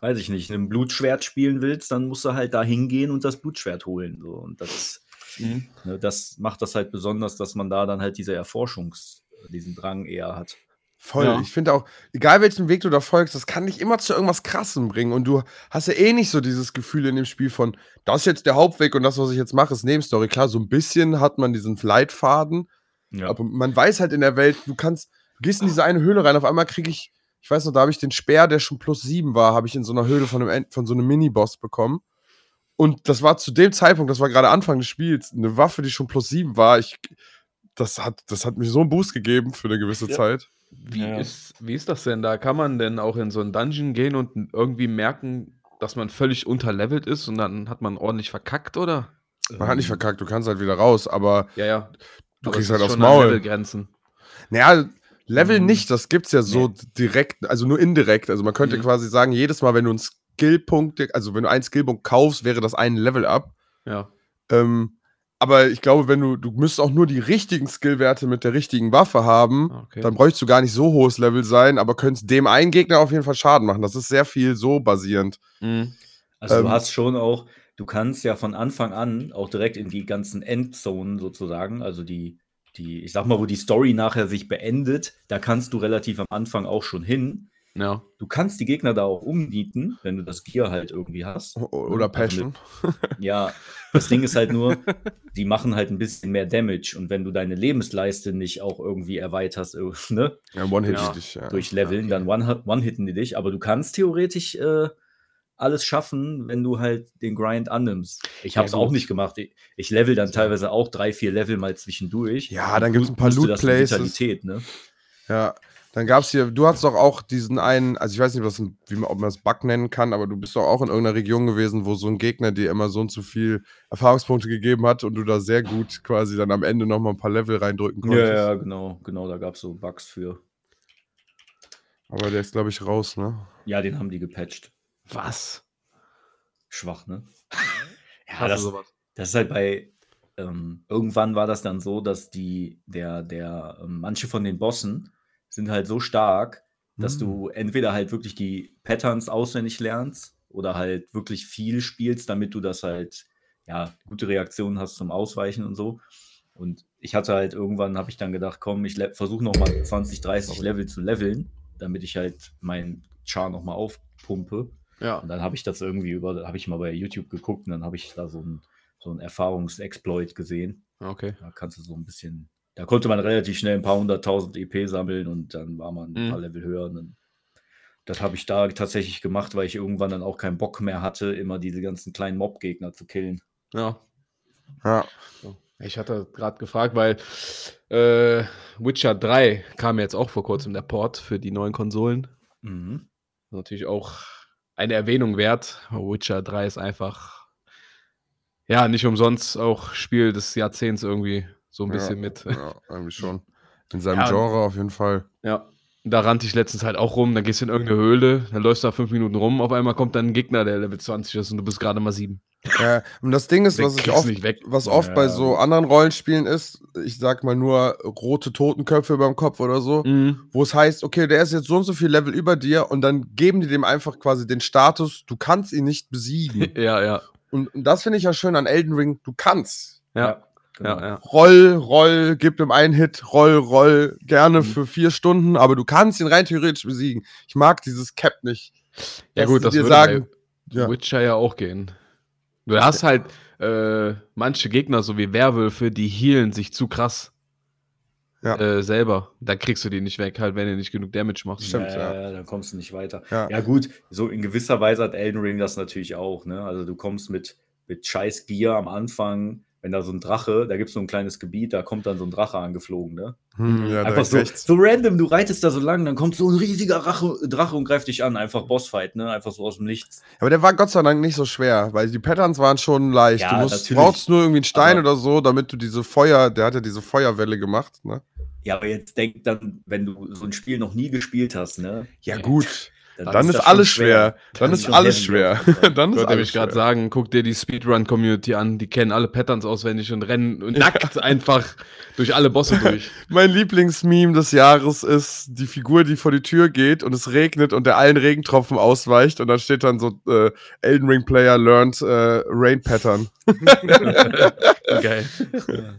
weiß ich nicht, einem Blutschwert spielen willst, dann musst du halt da hingehen und das Blutschwert holen. So. Und das, Mhm. ne, das macht das halt besonders, dass man da dann halt diese Erforschungs-, diesen Drang eher hat. Voll. Ja. Ich finde auch, egal welchen Weg du da folgst, das kann dich immer zu irgendwas Krassem bringen. Und du hast ja eh nicht so dieses Gefühl in dem Spiel von, das ist jetzt der Hauptweg und das, was ich jetzt mache, ist Nebenstory. Klar, so ein bisschen hat man diesen Leitfaden, Ja. aber man weiß halt in der Welt, du kannst, du gehst in diese eine Höhle rein, auf einmal kriege ich, ich weiß noch, da habe ich den Speer, der schon plus sieben war, habe ich in so einer Höhle von, einem, von so einem Miniboss bekommen. Und das war zu dem Zeitpunkt, das war gerade Anfang des Spiels, eine Waffe, die schon plus sieben war. Ich, das, hat, das hat mir so einen Boost gegeben für eine gewisse Ja. Zeit. Wie, Ja. ist, wie ist das denn? Da kann man denn auch in so einen Dungeon gehen und irgendwie merken, dass man völlig unterlevelt ist und dann hat man ordentlich verkackt, oder? Man hat nicht verkackt, du kannst halt wieder raus, aber Ja, ja. du Aber kriegst halt aufs Maul. Levelgrenzen. Naja, Level Mhm. nicht, das gibt's ja so direkt, also nur indirekt. Also man könnte Mhm. quasi sagen, jedes Mal, wenn du einen Skillpunkt, also wenn du einen Skillpunkt kaufst, wäre das ein Level-Up. Ja. Ähm, aber ich glaube, wenn du, du müsstest auch nur die richtigen Skillwerte mit der richtigen Waffe haben, Okay. dann bräuchtest du gar nicht so hohes Level sein, aber könntest dem einen Gegner auf jeden Fall Schaden machen. Das ist sehr viel so basierend. Mhm. Also Ähm, du hast schon auch, du kannst ja von Anfang an auch direkt in die ganzen Endzonen sozusagen, also die, die, ich sag mal, wo die Story nachher sich beendet, da kannst du relativ am Anfang auch schon hin. Ja. Du kannst die Gegner da auch umnieten, wenn du das Gear halt irgendwie hast. Oder Also Passion. Ja, das Ding ist halt nur, die machen halt ein bisschen mehr Damage und wenn du deine Lebensleiste nicht auch irgendwie erweiterst, äh, ne, Ja, One-Hit Ja, dich, ja. durch Leveln, dann one- one-hitten die dich, aber du kannst theoretisch äh, alles schaffen, wenn du halt den Grind annimmst. Ich Ja, habe es auch gut. nicht gemacht. Ich, ich level dann teilweise auch drei, vier Level mal zwischendurch. Ja, dann gibt's ein paar. Vitalität, ne? Ja, dann gab's hier, du hast doch auch diesen einen, also ich weiß nicht, was, wie man, ob man das Bug nennen kann, aber du bist doch auch in irgendeiner Region gewesen, wo so ein Gegner dir immer so und so viel Erfahrungspunkte gegeben hat und du da sehr gut quasi dann am Ende nochmal ein paar Level reindrücken Ja, konntest. ja, genau, genau, da gab es so Bugs für. Aber der ist, glaube ich, raus, ne? Ja, den haben die gepatcht. Was? Schwach, ne? Ja, das, sowas? das ist halt bei, ähm, irgendwann war das dann so, dass die, der, der, ähm, manche von den Bossen sind halt so stark, dass Hm. du entweder halt wirklich die Patterns auswendig lernst oder halt wirklich viel spielst, damit du das halt, ja, gute Reaktionen hast zum Ausweichen und so. Und ich hatte halt irgendwann, habe ich dann gedacht, komm, ich versuche nochmal 20, 30 Level zu leveln, damit ich halt meinen Char nochmal aufpumpe. Ja. Und dann habe ich das irgendwie über, habe ich mal bei YouTube geguckt und dann habe ich da so ein, so ein Erfahrungsexploit gesehen. Okay. Da kannst du so ein bisschen, da konnte man relativ schnell ein paar hunderttausend EP sammeln und dann war man ein Mhm. paar Level höher. Das habe ich da tatsächlich gemacht, weil ich irgendwann dann auch keinen Bock mehr hatte, immer diese ganzen kleinen Mob-Gegner zu killen. Ja. Ja. Ich hatte gerade gefragt, weil äh, Witcher 3 kam jetzt auch vor kurzem der Port für die neuen Konsolen. Mhm. Natürlich auch eine Erwähnung wert. Witcher 3 ist einfach, ja, nicht umsonst auch Spiel des Jahrzehnts irgendwie so ein bisschen ja, mit. Ja, irgendwie schon. In seinem Ja. Genre auf jeden Fall. Ja. Da rannte ich letztens halt auch rum, dann gehst du in irgendeine Höhle, dann läufst du da fünf Minuten rum, auf einmal kommt dann ein Gegner, der Level 20 ist und du bist gerade mal sieben. Ja, und das Ding ist, was oft, was oft bei Ja, so gut. anderen Rollenspielen ist, ich sag mal nur rote Totenköpfe über dem Kopf oder so, Mhm. wo es heißt, okay, der ist jetzt so und so viel Level über dir und dann geben die dem einfach quasi den Status, du kannst ihn nicht besiegen. Ja, ja. und, und das finde ich ja schön an Elden Ring, du kannst. Ja, genau. ja, ja. Roll, roll, gib ihm einen Hit, roll, roll, gerne Mhm. für vier Stunden, aber du kannst ihn rein theoretisch besiegen. Ich mag dieses Cap nicht. Ja, Dass gut, das dir würde sagen, bei ja. Witcher ja auch gehen. Du hast halt äh, manche Gegner, so wie Werwölfe, die healen sich zu krass Ja. äh, selber. Da kriegst du die nicht weg, halt, wenn du nicht genug Damage machst. Stimmt, ja, ja. ja, dann kommst du nicht weiter. Ja. Ja, gut, so in gewisser Weise hat Elden Ring das natürlich auch, ne? Also du kommst mit, mit scheiß Gear am Anfang, wenn da so ein Drache, da gibt es so ein kleines Gebiet, da kommt dann so ein Drache angeflogen, ne? Hm, ja, Einfach so, so random, du reitest da so lang, dann kommt so ein riesiger Rache, Drache und greift dich an, einfach Bossfight, ne? Einfach so aus dem Nichts. Aber der war Gott sei Dank nicht so schwer, weil die Patterns waren schon leicht. Ja, du musst, brauchst nur irgendwie einen Stein oder so, damit du diese Feuer, der hat ja diese Feuerwelle gemacht, ne? Ja, aber jetzt denk dann, wenn du so ein Spiel noch nie gespielt hast, ne? Ja, gut. Dann, Dann ist alles schon schwer. Dann Das ist alles schwer. Dann Ich ist wollte alles nämlich gerade schwer. sagen, guck dir die Speedrun-Community an, die kennen alle Patterns auswendig und rennen und nackt einfach durch alle Bosse durch. Mein Lieblingsmeme des Jahres ist die Figur, die vor die Tür geht und es regnet und der allen Regentropfen ausweicht und dann steht dann so äh, Elden Ring Player learned äh, Rain Pattern. Geil. Ja,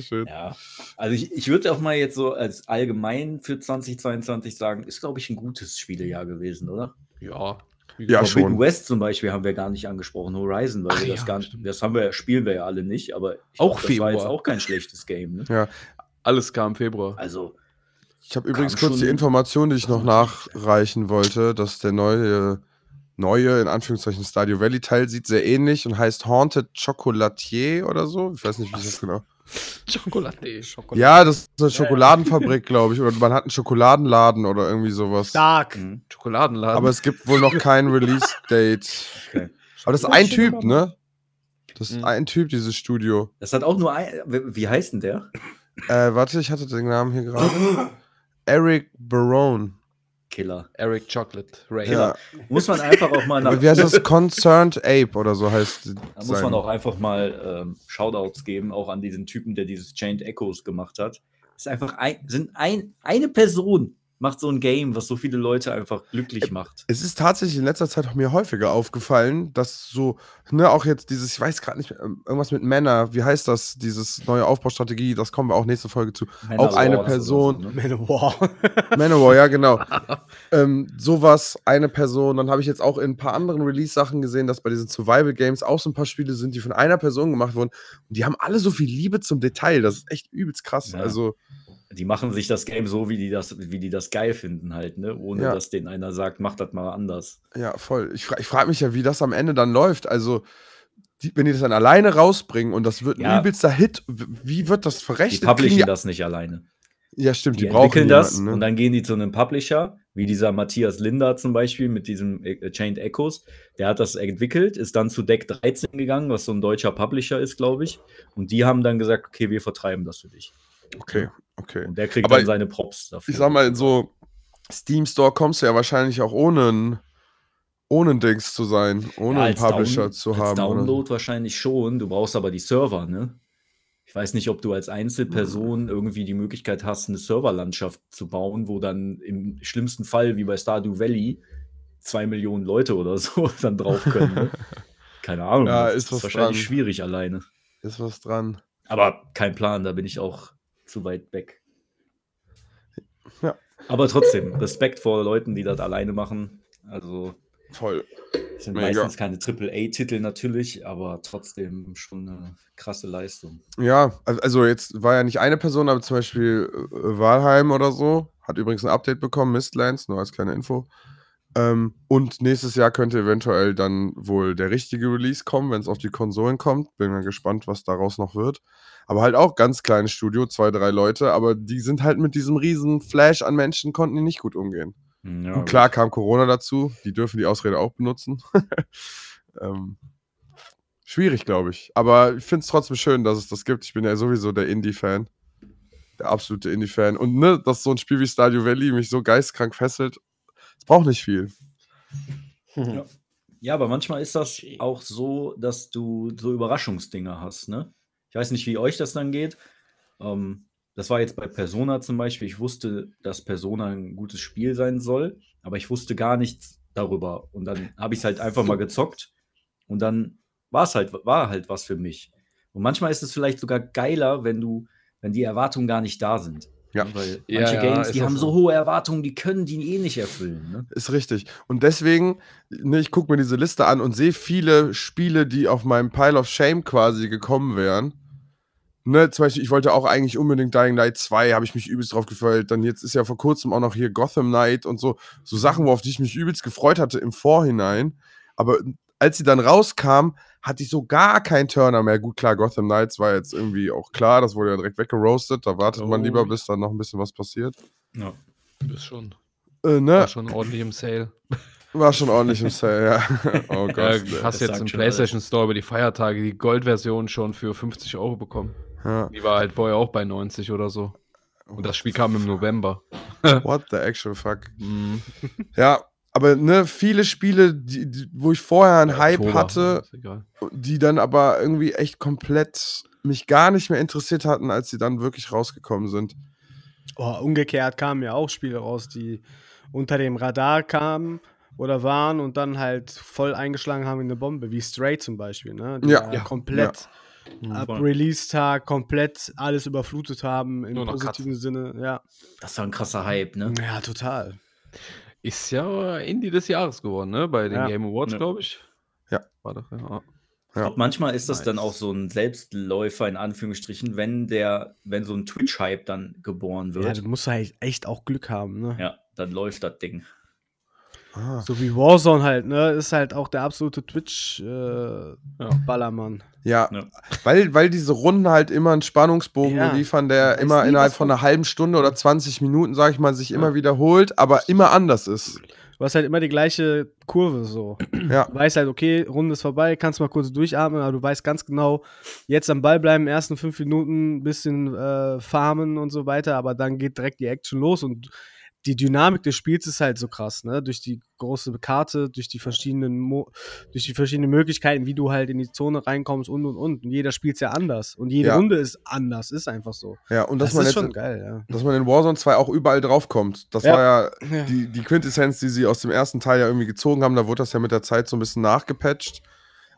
schön. Ja, also ich, ich würde auch mal jetzt so als allgemein für 2022 sagen, ist, glaube ich, ein gutes Spielejahr gewesen, oder? Ja. Ja, schon. Forbidden West zum Beispiel haben wir gar nicht angesprochen, Horizon, weil Ach wir das ja, gar nicht, das haben wir, spielen wir ja alle nicht, aber ich Auch glaub, das war jetzt Februar. auch kein schlechtes Game. Ne? Alles kam im Februar. Also, Ich habe übrigens kurz die Information, die ich noch nachreichen wollte, dass der neue, neue, in Anführungszeichen, Stadio Valley Teil sieht sehr ähnlich und heißt Haunted Chocolatier oder so. Ich weiß nicht, wie das genau. Schokolade. Ja, das ist eine Schokoladenfabrik, glaube ich. Oder man hat einen Schokoladenladen oder irgendwie sowas. Stark. mhm. Schokoladenladen. Aber es gibt wohl noch kein Release-Date. Okay. Aber das ist ein Typ, ne? Das ist Mhm. ein Typ, dieses Studio. Das hat auch nur ein. Wie wie heißt denn der? Äh, warte, ich hatte den Namen hier gerade. Eric Barone. Killer. Eric Chocolate Ray. Ja. Muss man einfach auch mal nach. Wie heißt das? Concerned Ape oder so heißt Da muss man auch einfach mal ähm, Shoutouts geben, auch an diesen Typen, der dieses Chained Echoes gemacht hat. Ist einfach ein, sind ein, eine Person macht so ein Game, was so viele Leute einfach glücklich macht. Es ist tatsächlich in letzter Zeit auch mir häufiger aufgefallen, dass so, ne, auch jetzt dieses, ich weiß gerade nicht, mehr, ähm, irgendwas mit Männer, wie heißt das, dieses neue Aufbaustrategie, das kommen wir auch nächste Folge zu. auch eine Person, so, ne? Manowar. Manowar, ja, genau. ähm, sowas, eine Person. Dann habe ich jetzt auch in ein paar anderen Release-Sachen gesehen, dass bei diesen Survival-Games auch so ein paar Spiele sind, die von einer Person gemacht wurden. Und die haben alle so viel Liebe zum Detail. Das ist echt übelst krass. Ja. Also, Die machen sich das Game so, wie die das, wie die das geil finden, halt, ne? Ohne Ja. dass denen einer sagt, mach das mal anders. ja, voll. Ich, fra ich frage mich ja, wie das am Ende dann läuft. Also, die, wenn die das dann alleine rausbringen und das wird ein Ja. übelster Hit, wie wird das Die verrechnet? publishen Kriegen das nicht alleine. die, ja, stimmt, die, Die, brauchen entwickeln das jemanden, und ne? dann gehen die zu einem Publisher, wie dieser Matthias Linder zum Beispiel mit diesem äh, Chained Echoes. Der hat das entwickelt, ist dann zu Deck 13 gegangen, was so ein deutscher Publisher ist, glaube ich. Und die haben dann gesagt, okay, wir vertreiben das für dich. Okay, okay. Und der kriegt Aber dann seine Props dafür. ich sag mal, in so Steam Store kommst du ja wahrscheinlich auch ohne ein, ohne ein Dings zu sein, ohne Ja, einen als Publisher Down- zu als haben. oder? Download wahrscheinlich schon. Du brauchst aber die Server, ne? Ich weiß nicht, ob du als Einzelperson irgendwie die Möglichkeit hast, eine Serverlandschaft zu bauen, wo dann im schlimmsten Fall, wie bei Stardew Valley, zwei Millionen Leute oder so dann drauf können. Ne? Keine Ahnung. Ja, das ist was wahrscheinlich dran. schwierig alleine. Ist was dran. Aber kein Plan, da bin ich auch zu weit weg. Ja. Aber trotzdem, Respekt vor Leuten, die das alleine machen. Also Voll. das sind Mega. meistens keine AAA-Titel natürlich, aber trotzdem schon eine krasse Leistung. Ja, al- also jetzt war ja nicht eine Person, aber zum Beispiel äh, Walheim oder so, hat übrigens ein Update bekommen, Mistlands, nur als kleine Info. Ähm, und nächstes Jahr könnte eventuell dann wohl der richtige Release kommen, wenn es auf die Konsolen kommt. Bin mal gespannt, was daraus noch wird. Aber halt auch ganz kleines Studio, zwei, drei Leute, aber die sind halt mit diesem riesen Flash an Menschen, konnten die nicht gut umgehen. Ja, Und klar kam Corona dazu, die dürfen die Ausrede auch benutzen. ähm, schwierig, glaube ich. Aber ich finde es trotzdem schön, dass es das gibt. Ich bin ja sowieso der Indie-Fan. Der absolute Indie-Fan. Und ne, dass so ein Spiel wie Stardew Valley mich so geistkrank fesselt, es braucht nicht viel. Ja. Ja, aber manchmal ist das auch so, dass du so Überraschungsdinger hast, ne? Ich weiß nicht, wie euch das dann geht. Ähm, das war jetzt bei Persona zum Beispiel. Ich wusste, dass Persona ein gutes Spiel sein soll, aber ich wusste gar nichts darüber. Und dann habe ich es halt einfach mal gezockt und dann war es halt, war halt was für mich. Und manchmal ist es vielleicht sogar geiler, wenn du, wenn die Erwartungen gar nicht da sind. Ja. Weil Ja, manche ja, Games, die haben so. so hohe Erwartungen, die können die eh nicht erfüllen. Ne? Ist richtig. Und deswegen, ne, ich gucke mir diese Liste an und sehe viele Spiele, die auf meinem Pile of Shame quasi gekommen wären. Ne, zum Beispiel, ich wollte auch eigentlich unbedingt Dying Light 2, habe ich mich übelst drauf gefreut. Dann jetzt ist ja vor kurzem auch noch hier Gotham Knight und so, so Sachen, worauf die ich mich übelst gefreut hatte im Vorhinein. Aber als sie dann rauskam, hatte ich so gar keinen Turner mehr. Gut, klar, Gotham Knights war jetzt irgendwie auch klar, das wurde ja direkt weggeroastet. Da wartet man Oh. lieber, bis dann noch ein bisschen was passiert. Ja. Du bist schon, Äh, ne? war schon ordentlich im Sale. War schon ordentlich im Sale, ja. Oh Gott. Ja, ne. hast das jetzt im PlayStation Store über die Feiertage die Gold-Version schon für 50 Euro bekommen. Ja. Die war halt vorher auch bei 90 oder so. Und das Spiel kam im November. What the actual fuck? Mhm. Ja, aber ne, viele Spiele, die, die, wo ich vorher einen Hype Oktober, hatte, die dann aber irgendwie echt komplett mich gar nicht mehr interessiert hatten, als sie dann wirklich rausgekommen sind. Oh, umgekehrt kamen ja auch Spiele raus, die unter dem Radar kamen oder waren und dann halt voll eingeschlagen haben in eine Bombe, wie Stray zum Beispiel, ne? Die Ja. ja, komplett Mhm. ab. Release-Tag komplett alles überflutet haben im positiven Sinne. Ja. Das war ein krasser Hype, ne? ja, total. Ist ja Indie des Jahres geworden, ne? Bei den Ja. Game Awards, Ja. glaube ich. Ja. War doch, ja. Ja. Glaub, manchmal ist das dann Nice. auch so ein Selbstläufer in Anführungsstrichen, wenn der, wenn so ein Twitch-Hype dann geboren Ja, wird. du musst halt echt auch Glück haben, ne? Ja, dann läuft das Ding. Ah. So wie Warzone halt, ne? Ist halt auch der absolute Twitch-Ballermann. Ja, Ja. Weil, weil diese Runden halt immer einen Spannungsbogen Ja. liefern, der Weiß immer nie, innerhalb von einer halben Stunde oder 20 Minuten, sag ich mal, sich Ja. immer wiederholt, aber immer anders ist. du hast halt immer die gleiche Kurve so. Ja. Du weißt halt, okay, Runde ist vorbei, kannst mal kurz durchatmen, aber du weißt ganz genau, jetzt am Ball bleiben, ersten fünf Minuten, bisschen äh, farmen und so weiter, aber dann geht direkt die Action los und die Dynamik des Spiels ist halt so krass, ne? Durch die große Karte, durch die verschiedenen, Mo durch die verschiedenen Möglichkeiten, wie du halt in die Zone reinkommst und und und. Und jeder spielt ja anders. Und jede Ja. Runde ist anders, ist einfach so. Ja, und dass das man ist jetzt, schon geil, ja. dass man in Warzone 2 auch überall draufkommt. Das Ja. war ja die, die Quintessenz, die sie aus dem ersten Teil ja irgendwie gezogen haben. Da wurde das ja mit der Zeit so ein bisschen nachgepatcht.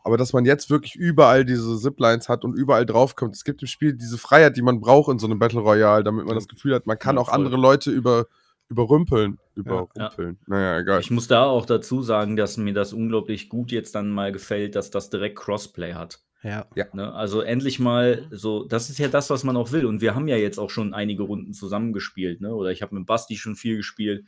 Aber dass man jetzt wirklich überall diese Ziplines hat und überall draufkommt. Es gibt im Spiel diese Freiheit, die man braucht in so einem Battle Royale, damit man das Gefühl hat, man kann auch andere Leute über, überrümpeln. Überrumpeln. Naja, egal. Ich muss da auch dazu sagen, dass mir das unglaublich gut jetzt dann mal gefällt, dass das direkt Crossplay hat. Ja. Ne? Also endlich mal so, das ist ja das, was man auch will. Und wir haben ja jetzt auch schon einige Runden zusammengespielt, ne? Oder ich habe mit Basti schon viel gespielt.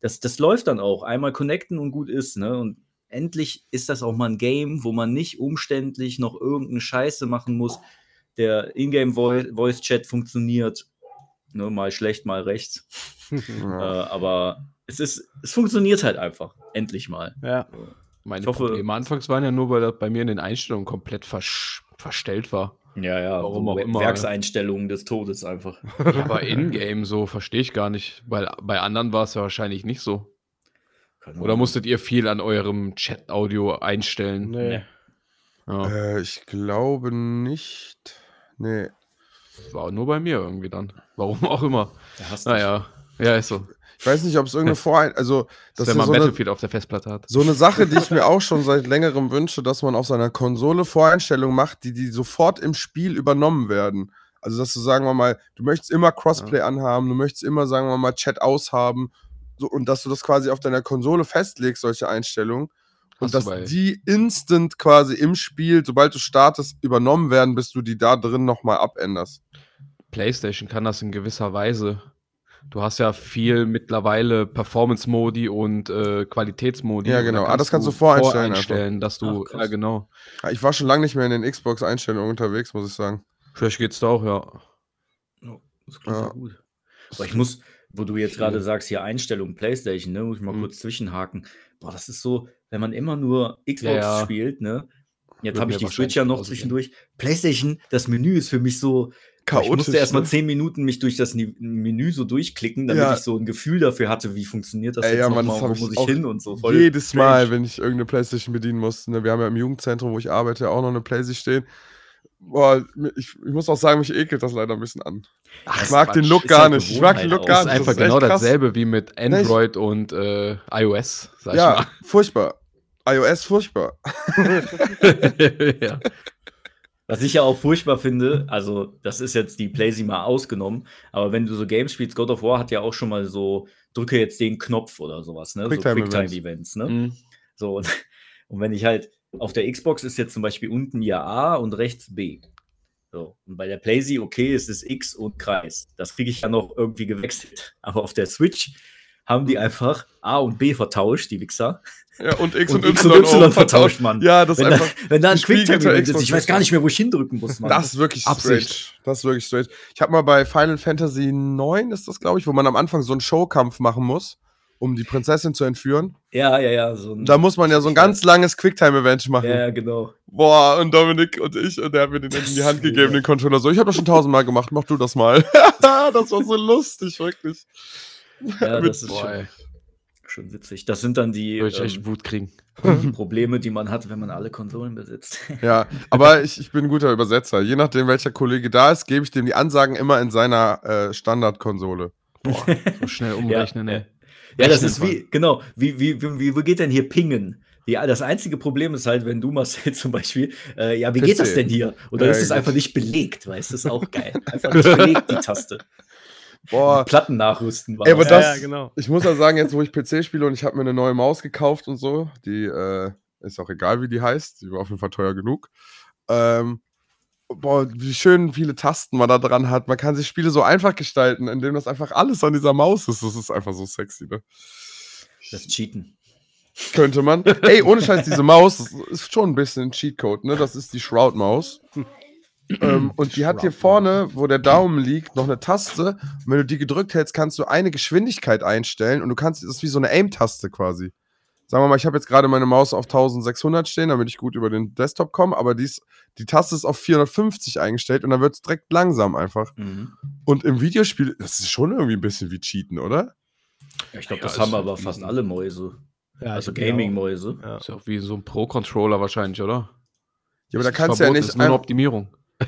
Das, das läuft dann auch. Einmal connecten und gut ist, ne? Und endlich ist das auch mal ein Game, wo man nicht umständlich noch irgendeine Scheiße machen muss. Der Ingame Voi- Voice Chat funktioniert. Ne? Mal schlecht, mal recht. Ja. Äh, aber es ist, es funktioniert halt einfach. Endlich mal. ja. Meine Ich hoffe- Probleme anfangs waren ja nur, weil das bei mir in den Einstellungen komplett versch verstellt war. Ja, ja. Warum so auch immer. Werkseinstellungen des Todes einfach. Aber in-game so verstehe ich gar nicht, weil bei anderen war es ja wahrscheinlich nicht so. Keine Oder musstet ihr viel an eurem Chat-Audio einstellen? Nee. Ja, Äh, ich glaube nicht. Nee. War nur bei mir irgendwie dann. Warum auch immer. Der hasst dich. Naja, ja, ist so. Ich weiß nicht, ob es irgendeine Vorein... Also, Das das wenn man so eine, Battlefield auf der Festplatte hat. so eine Sache, die ich mir auch schon seit längerem wünsche, dass man auf seiner Konsole Voreinstellungen macht, die, die sofort im Spiel übernommen werden. Also, dass du, sagen wir mal, du möchtest immer Crossplay anhaben, du möchtest immer, sagen wir mal, Chat aushaben so, und dass du das quasi auf deiner Konsole festlegst, solche Einstellungen. Und dass bei- die instant quasi im Spiel, sobald du startest, übernommen werden, bis du die da drin nochmal abänderst. PlayStation kann das in gewisser Weise. Du hast ja viel mittlerweile Performance-Modi und äh, Qualitätsmodi. Ja, und da genau. Ah, das kannst du voreinstellen voreinstellen, dass du, Ach, ja genau. Ja, Ich war schon lange nicht mehr in den Xbox-Einstellungen unterwegs, muss ich sagen. Vielleicht geht's da auch, ja. Ja, das klingt ja. Ja. gut. Aber ich muss, wo du jetzt gerade sagst, hier Einstellung PlayStation, ne, muss ich mal Mhm. kurz zwischenhaken. Boah, das ist so, wenn man immer nur Xbox Ja, ja. spielt, ne? Jetzt habe ich die Switch ja noch zwischendurch. PlayStation, das Menü ist für mich so. ich Chaotisch, musste erst mal ne? zehn Minuten mich durch das Menü so durchklicken, damit Ja. ich so ein Gefühl dafür hatte, wie funktioniert das Ey, jetzt ja, noch Mann, mal, das wo ich muss ich hin und so. Jedes Mal, wenn ich irgendeine Playstation bedienen muss. Ne? Wir haben ja im Jugendzentrum, wo ich arbeite, auch noch eine Playstation stehen. Boah, ich, ich muss auch sagen, mich ekelt das leider ein bisschen an. Ach, Ich mag den Quatsch. Look Ist gar halt nicht. Ich mag den Look gar Das ist nicht. einfach das ist genau echt krass. dasselbe wie mit Android und äh, iOS, sag ich Ja, furchtbar. iOS furchtbar. mal. ja. Was ich ja auch furchtbar finde, also das ist jetzt die PlayStation mal ausgenommen, aber wenn du so Games spielst, God of War hat ja auch schon mal so, drücke jetzt den Knopf oder sowas, ne? Quicktime-Events. so Quicktime-Events, ne? Mhm. So, und, und wenn ich halt, auf der Xbox ist jetzt zum Beispiel unten ja A und rechts B. So, und bei der PlayStation, okay, es ist X und Kreis. Das kriege ich ja noch irgendwie gewechselt. Aber auf der Switch haben die einfach A und B vertauscht, die Wichser. Ja, und X Und und, X und Y, Y vertauscht, Mann. Ja, das ist Wenn da, einfach. wenn da ein Quicktime-Event ist, ich weiß gar nicht mehr, wo ich hindrücken muss, Mann. Das ist wirklich Absicht. strange. Das ist wirklich strange. Ich habe mal bei Final Fantasy 9 ist das, glaube ich, wo man am Anfang so einen Showkampf machen muss, um die Prinzessin zu entführen. Ja, ja, ja. So ein, Da muss man ja so ein ganz langes Quicktime-Event machen. Ja, ja, genau. Boah, und Dominik und ich, und der hat mir den in die Hand gegeben, den Controller. So, ich habe das schon tausendmal gemacht, mach du das mal. das war so lustig, wirklich. Ja, Mit- das ist Boah, schon, schon witzig. Das sind dann die Würde ich echt ähm, Wut kriegen. Probleme, die man hat, wenn man alle Konsolen besitzt. Ja, aber ich, ich bin ein guter Übersetzer. Je nachdem, welcher Kollege da ist, gebe ich dem die Ansagen immer in seiner äh, Standardkonsole. Boah, so schnell umrechnen, ja, ey. Ja, das ist wie, genau, wie, wie, wie, wie, wie geht denn hier Pingen? Ja, das einzige Problem ist halt, wenn du Marcel zum Beispiel, äh, ja, wie geht PC. das denn hier? Oder Ja, ist es einfach nicht belegt, weißt du, ist auch geil. Einfach nicht belegt, die Taste. Boah, Platten nachrüsten war Ey, aber das. das- ja, ja, genau. ich muss ja sagen, jetzt wo ich PC spiele und ich habe mir eine neue Maus gekauft und so, die äh, ist auch egal, wie die heißt, die war auf jeden Fall teuer genug. Ähm, boah, wie schön viele Tasten man da dran hat. Man kann sich Spiele so einfach gestalten, indem das einfach alles an dieser Maus ist. Das ist einfach so sexy, ne? Das Cheaten. Könnte man. Ey, ohne Scheiß, diese Maus ist schon ein bisschen ein Cheatcode, ne? Das ist die Shroud-Maus. ähm, und die hat hier vorne, wo der Daumen liegt, noch eine Taste. Und wenn du die gedrückt hältst, kannst du eine Geschwindigkeit einstellen und du kannst, das ist wie so eine Aim-Taste quasi. Sagen wir mal, ich habe jetzt gerade meine Maus auf 1600 stehen, damit ich gut über den Desktop komme, aber dies, die Taste ist auf 450 eingestellt und dann wird es direkt langsam einfach. Mhm. Und im Videospiel, das ist schon irgendwie ein bisschen wie Cheaten, oder? Ja, ich glaube, Ja, das haben aber fast alle Mäuse. Ja, also auch. Gaming-Mäuse. Ja. Ist ja auch wie so ein Pro-Controller wahrscheinlich, oder? Ja, aber da kannst du ja nicht. ist nur eine ein- Optimierung.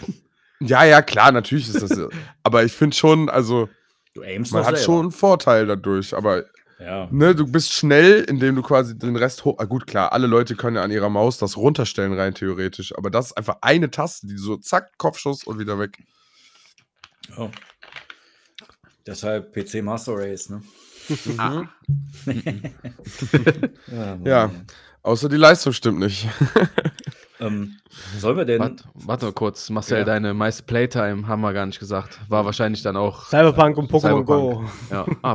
ja, ja, klar, natürlich ist das. so. aber ich finde schon, also, Du aimst man hat selber. schon einen Vorteil dadurch, aber Ja. ne, du bist schnell, indem du quasi den Rest hoch. Ah, gut, klar, alle Leute können ja an ihrer Maus das runterstellen, rein theoretisch. Aber das ist einfach eine Taste, die so zack, Kopfschuss und wieder weg. ja. Deshalb PC Master Race, ne? Mhm. Ja. Ja. Außer die Leistung stimmt nicht. Ähm, sollen wir denn. Warte, warte mal kurz, Marcel, Ja. deine meiste Playtime haben wir gar nicht gesagt. War wahrscheinlich dann auch. Cyberpunk und Pokémon. Go. Ja. Ah,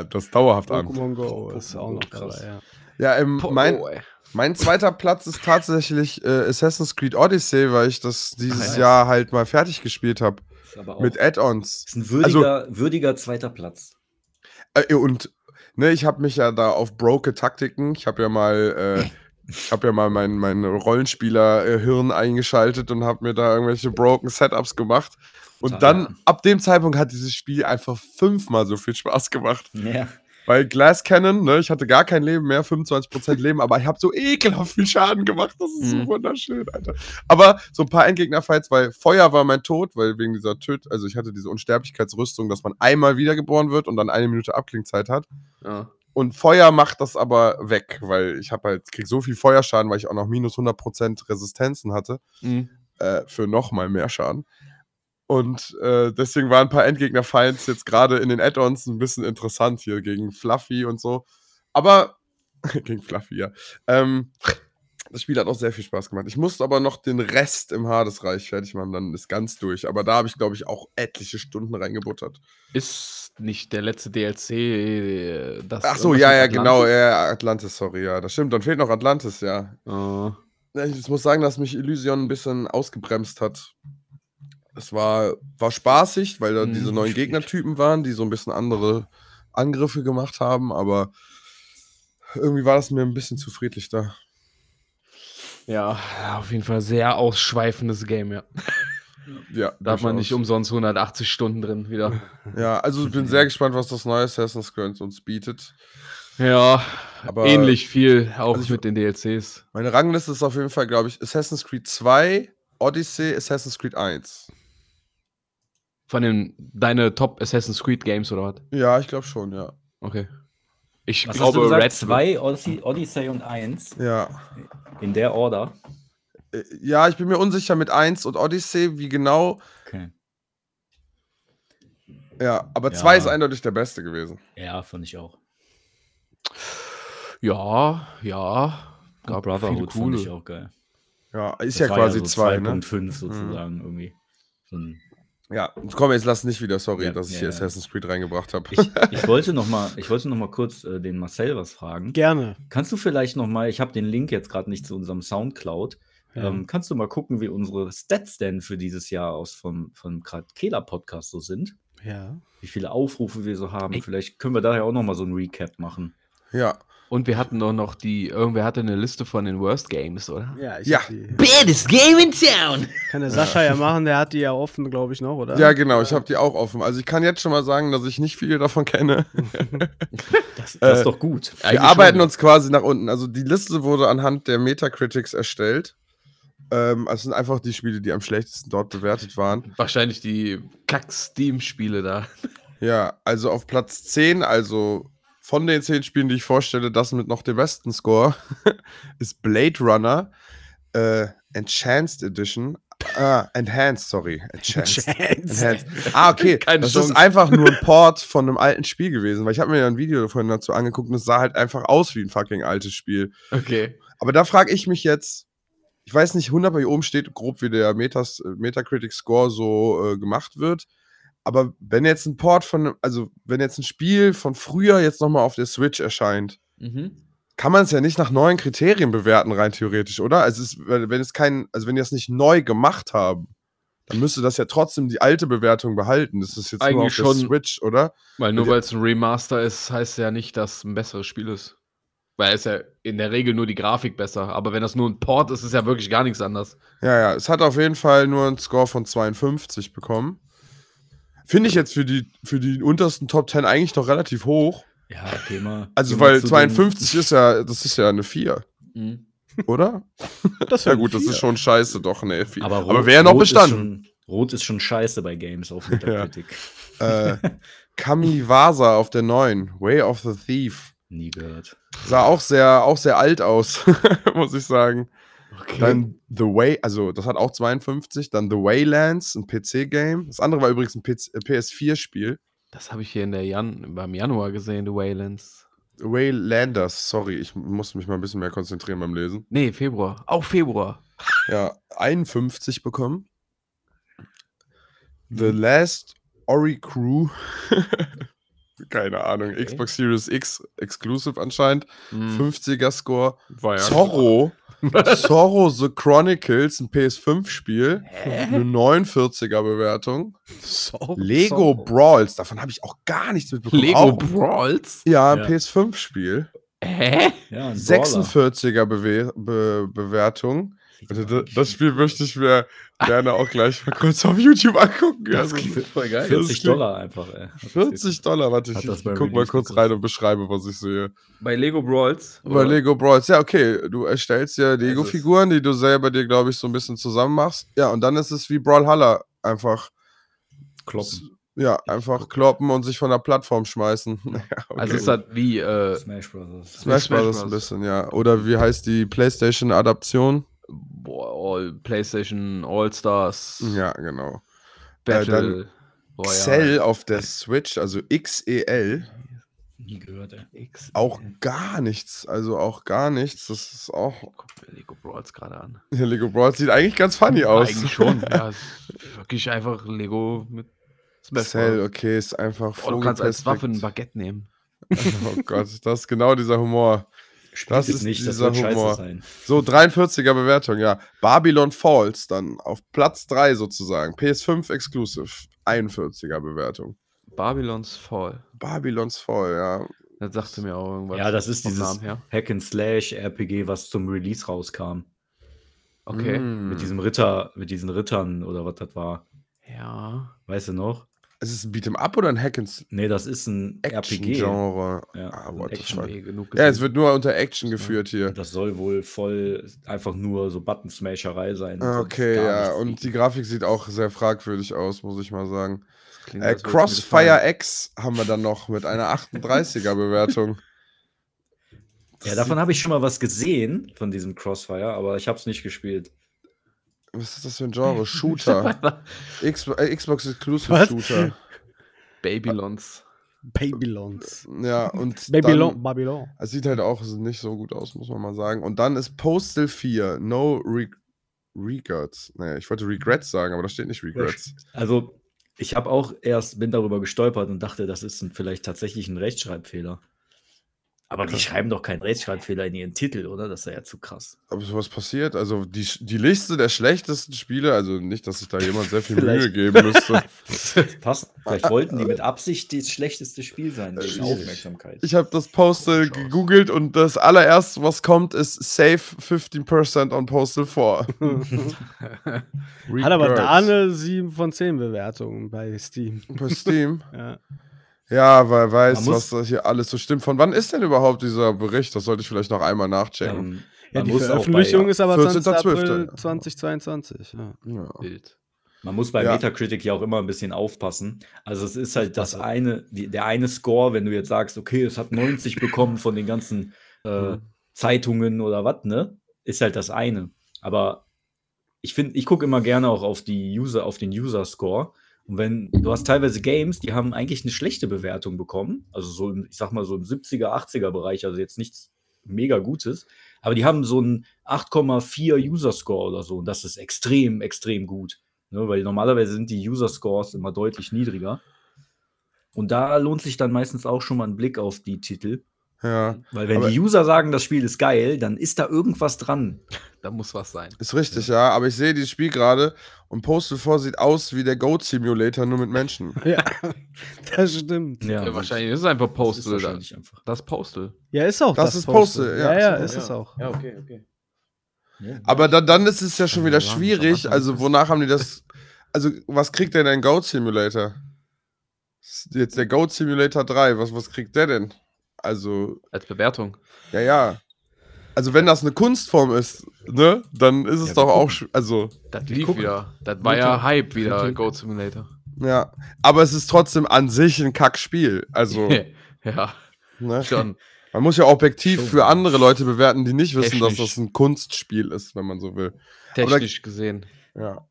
Ah, das ist dauerhaft an. Pokémon Go ist auch noch krass. dabei, ja. Ja, ähm, mein, Go, mein zweiter Platz ist tatsächlich äh, Assassin's Creed Odyssey, weil ich das dieses ja. Jahr halt mal fertig gespielt habe. Mit Add-ons. ist ein würdiger, würdiger zweiter Platz. Äh, und ne, ich habe mich ja da auf broke Taktiken, ich habe ja mal, äh, ich habe ja mal mein, mein Rollenspieler-Hirn eingeschaltet und habe mir da irgendwelche broken Setups gemacht. Und Total. dann, ab dem Zeitpunkt hat dieses Spiel einfach fünfmal so viel Spaß gemacht. Ja. Weil Glass Cannon, ne, ich hatte gar kein Leben mehr, 25% Leben, aber ich habe so ekelhaft viel Schaden gemacht. Das ist Mhm. so wunderschön, Alter. Aber so ein paar Endgegner-Fights, weil Feuer war mein Tod, weil wegen dieser Töt, also ich hatte diese Unsterblichkeitsrüstung, dass man einmal wiedergeboren wird und dann eine Minute Abklingzeit hat. Ja. Und Feuer macht das aber weg, weil ich habe halt, krieg so viel Feuerschaden, weil ich auch noch minus 100% Resistenzen hatte, Mhm. äh, für noch mal mehr Schaden. Und äh, deswegen waren ein paar Endgegner-Fights jetzt gerade in den Add-ons ein bisschen interessant hier gegen Fluffy und so. Aber, gegen Fluffy, ja. Ähm, das Spiel hat auch sehr viel Spaß gemacht. Ich musste aber noch den Rest im Hadesreich fertig machen, dann ist ganz durch. Aber da habe ich, glaube ich, auch etliche Stunden reingebuttert. Ist nicht der letzte DLC äh, das. Ach so, ja, ja, Atlantis? genau, ja, Atlantis, sorry, ja, das stimmt. Dann fehlt noch Atlantis, ja. Ja, Ich muss sagen, dass mich Illusion ein bisschen ausgebremst hat. Es war, war spaßig, weil da Mhm, diese neuen spät. Gegnertypen waren, die so ein bisschen andere Angriffe gemacht haben, aber irgendwie war das mir ein bisschen zu friedlich da. Ja, auf jeden Fall sehr ausschweifendes Game, ja. Ja, Da hat man nicht umsonst 180 Stunden drin wieder. Ja, also ich bin sehr gespannt, was das neue Assassin's Creed uns bietet. Ja, Aber ähnlich viel, auch also ich- mit den DLCs. Meine Rangliste ist auf jeden Fall, glaube ich, Assassin's Creed 2, Odyssey, Assassin's Creed 1. Von den deine Top Assassin's Creed Games oder was? Ja, ich glaube schon, ja. Okay. Ich Was hast glaube, du gesagt? Red. Zwei, Odyssey, Odyssey und eins. Ja. In der Order. Äh, Ja, ich bin mir unsicher mit 1 und Odyssey, wie genau. Okay. Ja, aber Ja. 2 ist eindeutig der beste gewesen. Ja, fand ich auch. Ja, ja. Gab Brotherhood viele fand ich coole. auch geil. Ja, ist Das ja war quasi so 2, ne? 2.5 sozusagen irgendwie. So ein Ja, komm, jetzt lass nicht wieder, sorry, Ja, dass ich ja, hier ja. Assassin's Creed reingebracht habe. Ich, ich wollte noch mal, ich wollte noch mal kurz äh, den Marcel was fragen. Gerne. Kannst du vielleicht noch mal, ich habe den Link jetzt gerade nicht zu unserem Soundcloud, Ja. ähm, kannst du mal gucken, wie unsere Stats denn für dieses Jahr aus vom, vom Kehler Podcast so sind? ja. Wie viele Aufrufe wir so haben? Ey. Vielleicht können wir daher auch noch mal so ein Recap machen. ja. Und wir hatten doch noch die, irgendwer hatte eine Liste von den Worst Games, oder? Ja, ich Ja. hab die. Baddest game in town. Kann der Sascha ja machen, der hat die ja offen, glaube ich, noch, oder? Ja, genau, ich habe die auch offen. Also ich kann jetzt schon mal sagen, dass ich nicht viele davon kenne. Das, das Äh, ist doch gut. Wir Eigentlich arbeiten schon. uns quasi nach unten. Also die Liste wurde anhand der Metacritics erstellt. Ähm, also es sind einfach die Spiele, die am schlechtesten dort bewertet waren. Wahrscheinlich die Kack-Steam-Spiele da. Ja, also auf Platz 10, also von den 10 Spielen, die ich vorstelle, das mit noch dem besten Score, ist Blade Runner äh, Enhanced Edition. Ah, Enhanced, sorry. Enhanced. Enhanced. Ah, okay. Keine das Chance. ist einfach nur ein Port von einem alten Spiel gewesen, weil ich habe mir ja ein Video davon dazu angeguckt und es sah halt einfach aus wie ein fucking altes Spiel. Okay. Aber da frage ich mich jetzt, ich weiß nicht 100, bei hier oben steht grob, wie der Metas, äh, Metacritic Score so äh, gemacht wird. Aber wenn jetzt ein Port von, also wenn jetzt ein Spiel von früher jetzt nochmal auf der Switch erscheint, Mhm. kann man es ja nicht nach neuen Kriterien bewerten, rein theoretisch, oder? Also es ist, wenn wenn es kein, also wenn die das nicht neu gemacht haben, dann müsste das ja trotzdem die alte Bewertung behalten. Das ist jetzt nur auf Eigentlich der schon. Switch, oder? Weil nur weil es ein Remaster ist, heißt ja nicht, dass es ein besseres Spiel ist. Weil es ja in der Regel nur die Grafik besser. Aber wenn das nur ein Port ist, ist ja wirklich gar nichts anderes. Ja, ja, es hat auf jeden Fall nur einen Score von 52 bekommen. Finde ich jetzt für die, für die untersten Top 10 eigentlich noch relativ hoch. Ja, mal. Also, geh mal weil zu 52 ist ja, das ist ja eine 4, oder? Das Ja gut, das vier. ist schon scheiße, doch. 4. Den, aber Aber, Rot, wäre noch Rot bestanden. Ist schon, Rot ist schon scheiße bei Games auf Metacritic. Äh, Kamiwasa auf der 9, Way of the Thief. Nie gehört. Sah auch sehr, auch sehr alt aus, muss ich sagen. Okay. Dann The Way, also das hat auch 52. Dann The Waylands, ein PC-Game. Das andere war übrigens ein PC äh, PS4-Spiel. das habe ich hier in der Jan beim Januar gesehen, The Waylands. Waylanders, sorry, ich muss mich mal ein bisschen mehr konzentrieren beim Lesen. Nee, Februar. Auch Februar. Ja, 51 bekommen. The Last Ori Crew. Keine Ahnung, Okay. Xbox Series X Exclusive anscheinend. Hm, 50er Score. war ja. Zorro. Zorro The Chronicles, ein PS5-Spiel. Eine 49er Bewertung. So, Lego so. Brawls, davon habe ich auch gar nichts mitbekommen. Lego auch, Brawls? ja, ein Ja. PS5-Spiel. Hä? Ja, ein Brawler. 46er Bewe Be Bewertung. Also das, das Spiel möchte ich mir gerne auch gleich mal kurz auf YouTube angucken. Das Also, klingt voll geil. 40 Dollar einfach, ey. 40 Dollar, warte, ich, das ich bei guck mal kurz rein und beschreibe, was ich sehe. Bei Lego Brawls? Bei Lego Brawls, ja, okay, du erstellst ja Lego-Figuren, die du selber dir, glaube ich, so ein bisschen zusammen machst. Ja, und dann ist es wie Brawlhalla, einfach, Kloppen. ja, einfach kloppen und sich von der Plattform schmeißen. Ja, okay. Also ist das wie, äh, Smash Brothers. Smash Smash Bros. ein Bros. bisschen, ja. Oder wie heißt die PlayStation-Adaption? Boah, All, PlayStation All-Stars Ja, genau. Battle Royale. Cell auf der Switch, also XEL, Nie gehört, ey. X. auch gar nichts. Also auch gar nichts. Das ist auch. Guck mir Lego Brawls gerade an. Ja, Lego Brawls sieht eigentlich ganz funny aus. Eigentlich schon. ja, wirklich einfach Lego mit Smash Cell, okay, ist einfach Oh, du kannst als Waffe ein Baguette nehmen. Oh Gott, das ist genau dieser Humor. Spielt Das ist nicht, das dieser wird scheiße Humor. sein. So, 43er Bewertung, ja. Babylon Falls dann auf Platz 3 sozusagen. PS5 Exclusive. 41er Bewertung. Babylons Fall. Babylons Fall, ja. Das sagte mir auch irgendwas. Ja, das ist dieses Namen her. Hack and Slash RPG, was zum Release rauskam. Okay. Mm. Mit diesem Ritter, mit diesen Rittern oder was das war. Ja. Weißt du noch? Ist es ein Beat'em Up oder ein Hack and Nee, das ist ein RPG. Action-Genre? Ja, ah, what the Action- fuck. Nee, genug Ja, es wird nur unter Action geführt hier. Das soll wohl voll einfach nur so Button-Smasherei sein. Okay, ja. Und die Grafik sieht auch sehr fragwürdig aus, muss ich mal sagen. Klingt, Äh, Crossfire. X haben wir dann noch mit einer 38er Bewertung. Ja, davon habe ich schon mal was gesehen, von diesem Crossfire, aber ich habe es nicht gespielt. Was ist das für ein Genre? Shooter. Äh, Xbox Exclusive Was? Shooter. Babylons. Babylons. Ja, und Babylon. dann, Babylon. es sieht halt auch nicht so gut aus, muss man mal sagen. Und dann ist Postal 4, No Re Regrets. Naja, ich wollte Regrets sagen, aber da steht nicht Regrets. Also, ich habe auch erst, bin darüber gestolpert und dachte, das ist ein, vielleicht tatsächlich ein Rechtschreibfehler. Aber die schreiben doch keinen Rechtschreibfehler in ihren Titel, oder? Das ist ja zu krass. Aber sowas passiert, also die, die Liste der schlechtesten Spiele, also nicht, dass sich da jemand sehr viel. Mühe geben müsste. Passt. Vielleicht wollten die mit Absicht das schlechteste Spiel sein, wegen Schwierig. Aufmerksamkeit. Ich habe das Postal gegoogelt und das allererste, was kommt, ist Save 15% on Postal 4. Hat aber da eine 7 von 10 Bewertung bei Steam. Bei Steam. Ja. Ja, weil weiß, Man was muss- da hier alles so stimmt. Von wann ist denn überhaupt dieser Bericht? Das sollte ich vielleicht noch einmal nachchecken. Ähm, Ja, man die Veröffentlichung bei, ist aber 14.12., 20. April ja. 2022. Ja. ja. Bild. Man muss bei Ja. Metacritic ja auch immer ein bisschen aufpassen. Also es ist halt das eine, die, der eine Score, wenn du jetzt sagst, okay, es hat 90 bekommen von den ganzen äh, Mhm. Zeitungen oder was, ne? Ist halt das eine. Aber ich finde, ich gucke immer gerne auch auf die User, auf den User-Score. Und wenn, du hast teilweise Games, die haben eigentlich eine schlechte Bewertung bekommen. Also so, im, ich sag mal so im 70er, 80er Bereich, also jetzt nichts mega Gutes. Aber die haben so einen 8,4 User-Score oder so. Und das ist extrem, extrem gut. Ne, weil normalerweise sind die User-Scores immer deutlich niedriger. Und da lohnt sich dann meistens auch schon mal ein Blick auf die Titel. Ja, Weil wenn Aber- die User sagen, das Spiel ist geil, dann ist da irgendwas dran. Da muss was sein. ist richtig, ja. Aber ich sehe dieses Spiel gerade und Postal 4 sieht aus wie der Goat Simulator, nur mit Menschen. Ja, das stimmt. Ja, Ja, wahrscheinlich ist es einfach Das ist Postal. Das, wahrscheinlich einfach. das Postal. ist auch Das ist Postal, ja. Ja, ja, So, ist es auch. Ja, okay, okay. Ja. Aber dann, dann ist es ja schon wieder schwierig. Also, wonach haben die das. Also, was kriegt denn ein Goat Simulator? Das ist Jetzt der Goat Simulator 3, was, was kriegt der denn? Also, Als Bewertung. ja, ja. Also, wenn das eine Kunstform ist, ne, dann ist es Ja, doch auch. Also, Das lief gucken. wieder. Das war ja Hype wieder, gute- Goat Simulator. ja. Aber es ist trotzdem an sich ein Kackspiel. Also, ja, ne? schon. Man muss ja objektiv Schon. für andere Leute bewerten, die nicht wissen, dass Technisch. das ein Kunstspiel ist, wenn man so will. Technisch gesehen. Ja.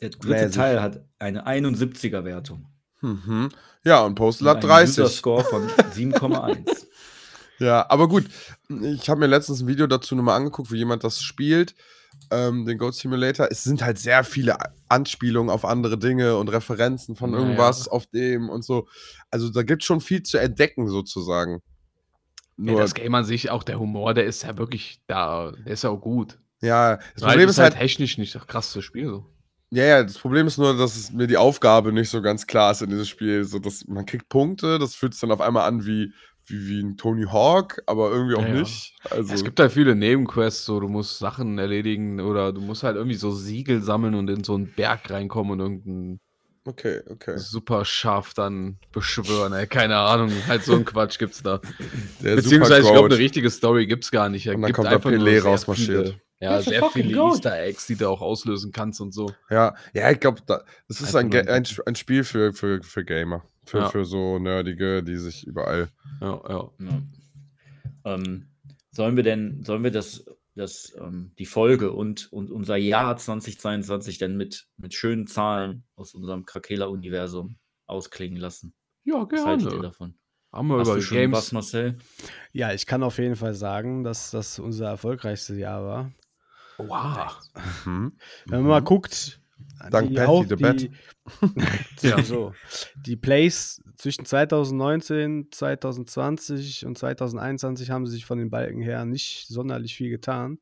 Der dritte Mäßig. Teil hat eine 71er Wertung. Mhm. Ja, und Postal hat Einen 30. User-Score von 7,1. Ja, aber gut. Ich habe mir letztens ein Video dazu nochmal angeguckt, wie jemand das spielt, ähm, den Goat Simulator. Es sind halt sehr viele Anspielungen auf andere Dinge und Referenzen von Ja, irgendwas auf dem und so. Also da gibt es schon viel zu entdecken, sozusagen. Ja, Nur, das Game an sich, auch der Humor, der ist ja wirklich da. Der ist ja auch gut. ja, das Problem ist halt, technisch nicht das krasse Spiel. So. Ja, ja, das Problem ist nur, dass es mir die Aufgabe nicht so ganz klar ist in diesem Spiel. So, dass man kriegt Punkte, das fühlt sich dann auf einmal an wie, wie, wie ein Tony Hawk, aber irgendwie auch Ja, nicht. Also, Ja, es gibt halt viele Nebenquests, so du musst Sachen erledigen oder du musst halt irgendwie so Siegel sammeln und in so einen Berg reinkommen und irgendeinen okay, okay. super scharf dann beschwören. Ey, keine Ahnung, halt so ein Quatsch gibt's da. Der Beziehungsweise, ich glaube, eine richtige Story gibt's gar nicht. Es Und dann kommt nur Pelé rausmarschiert. viele- Ja, sehr fucking viele goat. Easter Eggs, die du auch auslösen kannst und so. Ja, ja, ich glaube, da, das ist ein, ein- ein, Spiel für, für, für Gamer. Für, Ja. für so Nerdige, die sich überall. Ja, ja. Ja. Ähm, sollen wir denn, sollen wir das, das ähm, die Folge und, und unser Jahr 2022 denn mit, mit schönen Zahlen aus unserem Krakela-Universum ausklingen lassen? Ja, Was haltet ihr gerne. davon? Haben wir Hast über du schon Games. was, Marcel? Ja, ich kann auf jeden Fall sagen, dass das unser erfolgreichste Jahr war. Wow. Mhm. Wenn man mal guckt, Dank die, Patty the die, Ja. so, die Plays zwischen 2019, 2020 und 2021 haben sich von den Balken her nicht sonderlich viel getan.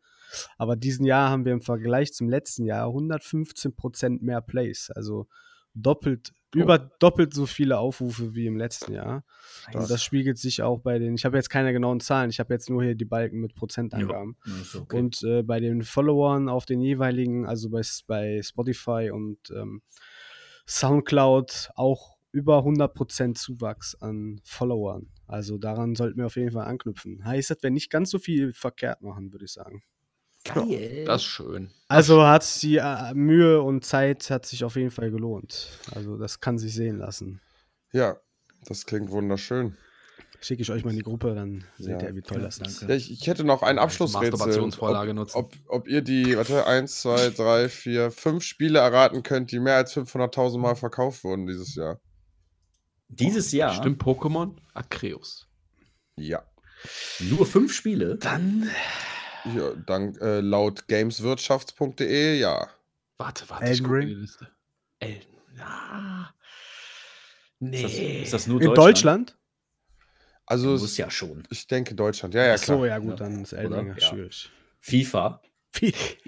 Aber diesen Jahr haben wir im Vergleich zum letzten Jahr 115% mehr Plays. Also doppelt, Oh. über doppelt so viele Aufrufe wie im letzten Jahr. Und Nice. das spiegelt sich auch bei den, ich habe jetzt keine genauen Zahlen, ich habe jetzt nur hier die Balken mit Prozentangaben. Ja, okay. Und äh, bei den Followern auf den jeweiligen, also bei, bei Spotify und ähm, Soundcloud auch über 100% Zuwachs an Followern. Also daran sollten wir auf jeden Fall anknüpfen. Heißt, dass wir nicht ganz so viel verkehrt machen, würde ich sagen. Geil. Das ist schön. Also hat sich die äh, Mühe und Zeit hat sich auf jeden Fall gelohnt. Also das kann sich sehen lassen. Ja, das klingt wunderschön. Schicke ich euch mal in die Gruppe, dann seht Ja. ihr, wie toll das Danke. ist. Ja, ich, ich hätte noch ein Abschlussrätsel. Masturbationsvorlage ob, nutzen. Ob, ob ihr die, warte, 1, 2, 3, 4, 5 Spiele erraten könnt, die mehr als 500.000 Mal verkauft wurden dieses Jahr. Dieses Jahr Stimmt Pokémon? Akreus. Ja. nur fünf Spiele. Dann. Ja dank, äh, laut gameswirtschafts.de, ja. Warte, warte. Elden ich gucke Ring? die Liste. Elden. Ja. Ist das, Nee. ist das nur In Deutschland? Also, Muss es, ja schon. ich denke Deutschland. Ja, ja, Ach so, klar. ja gut, dann ist Oder? Eldinger Ja. schwierig. FIFA.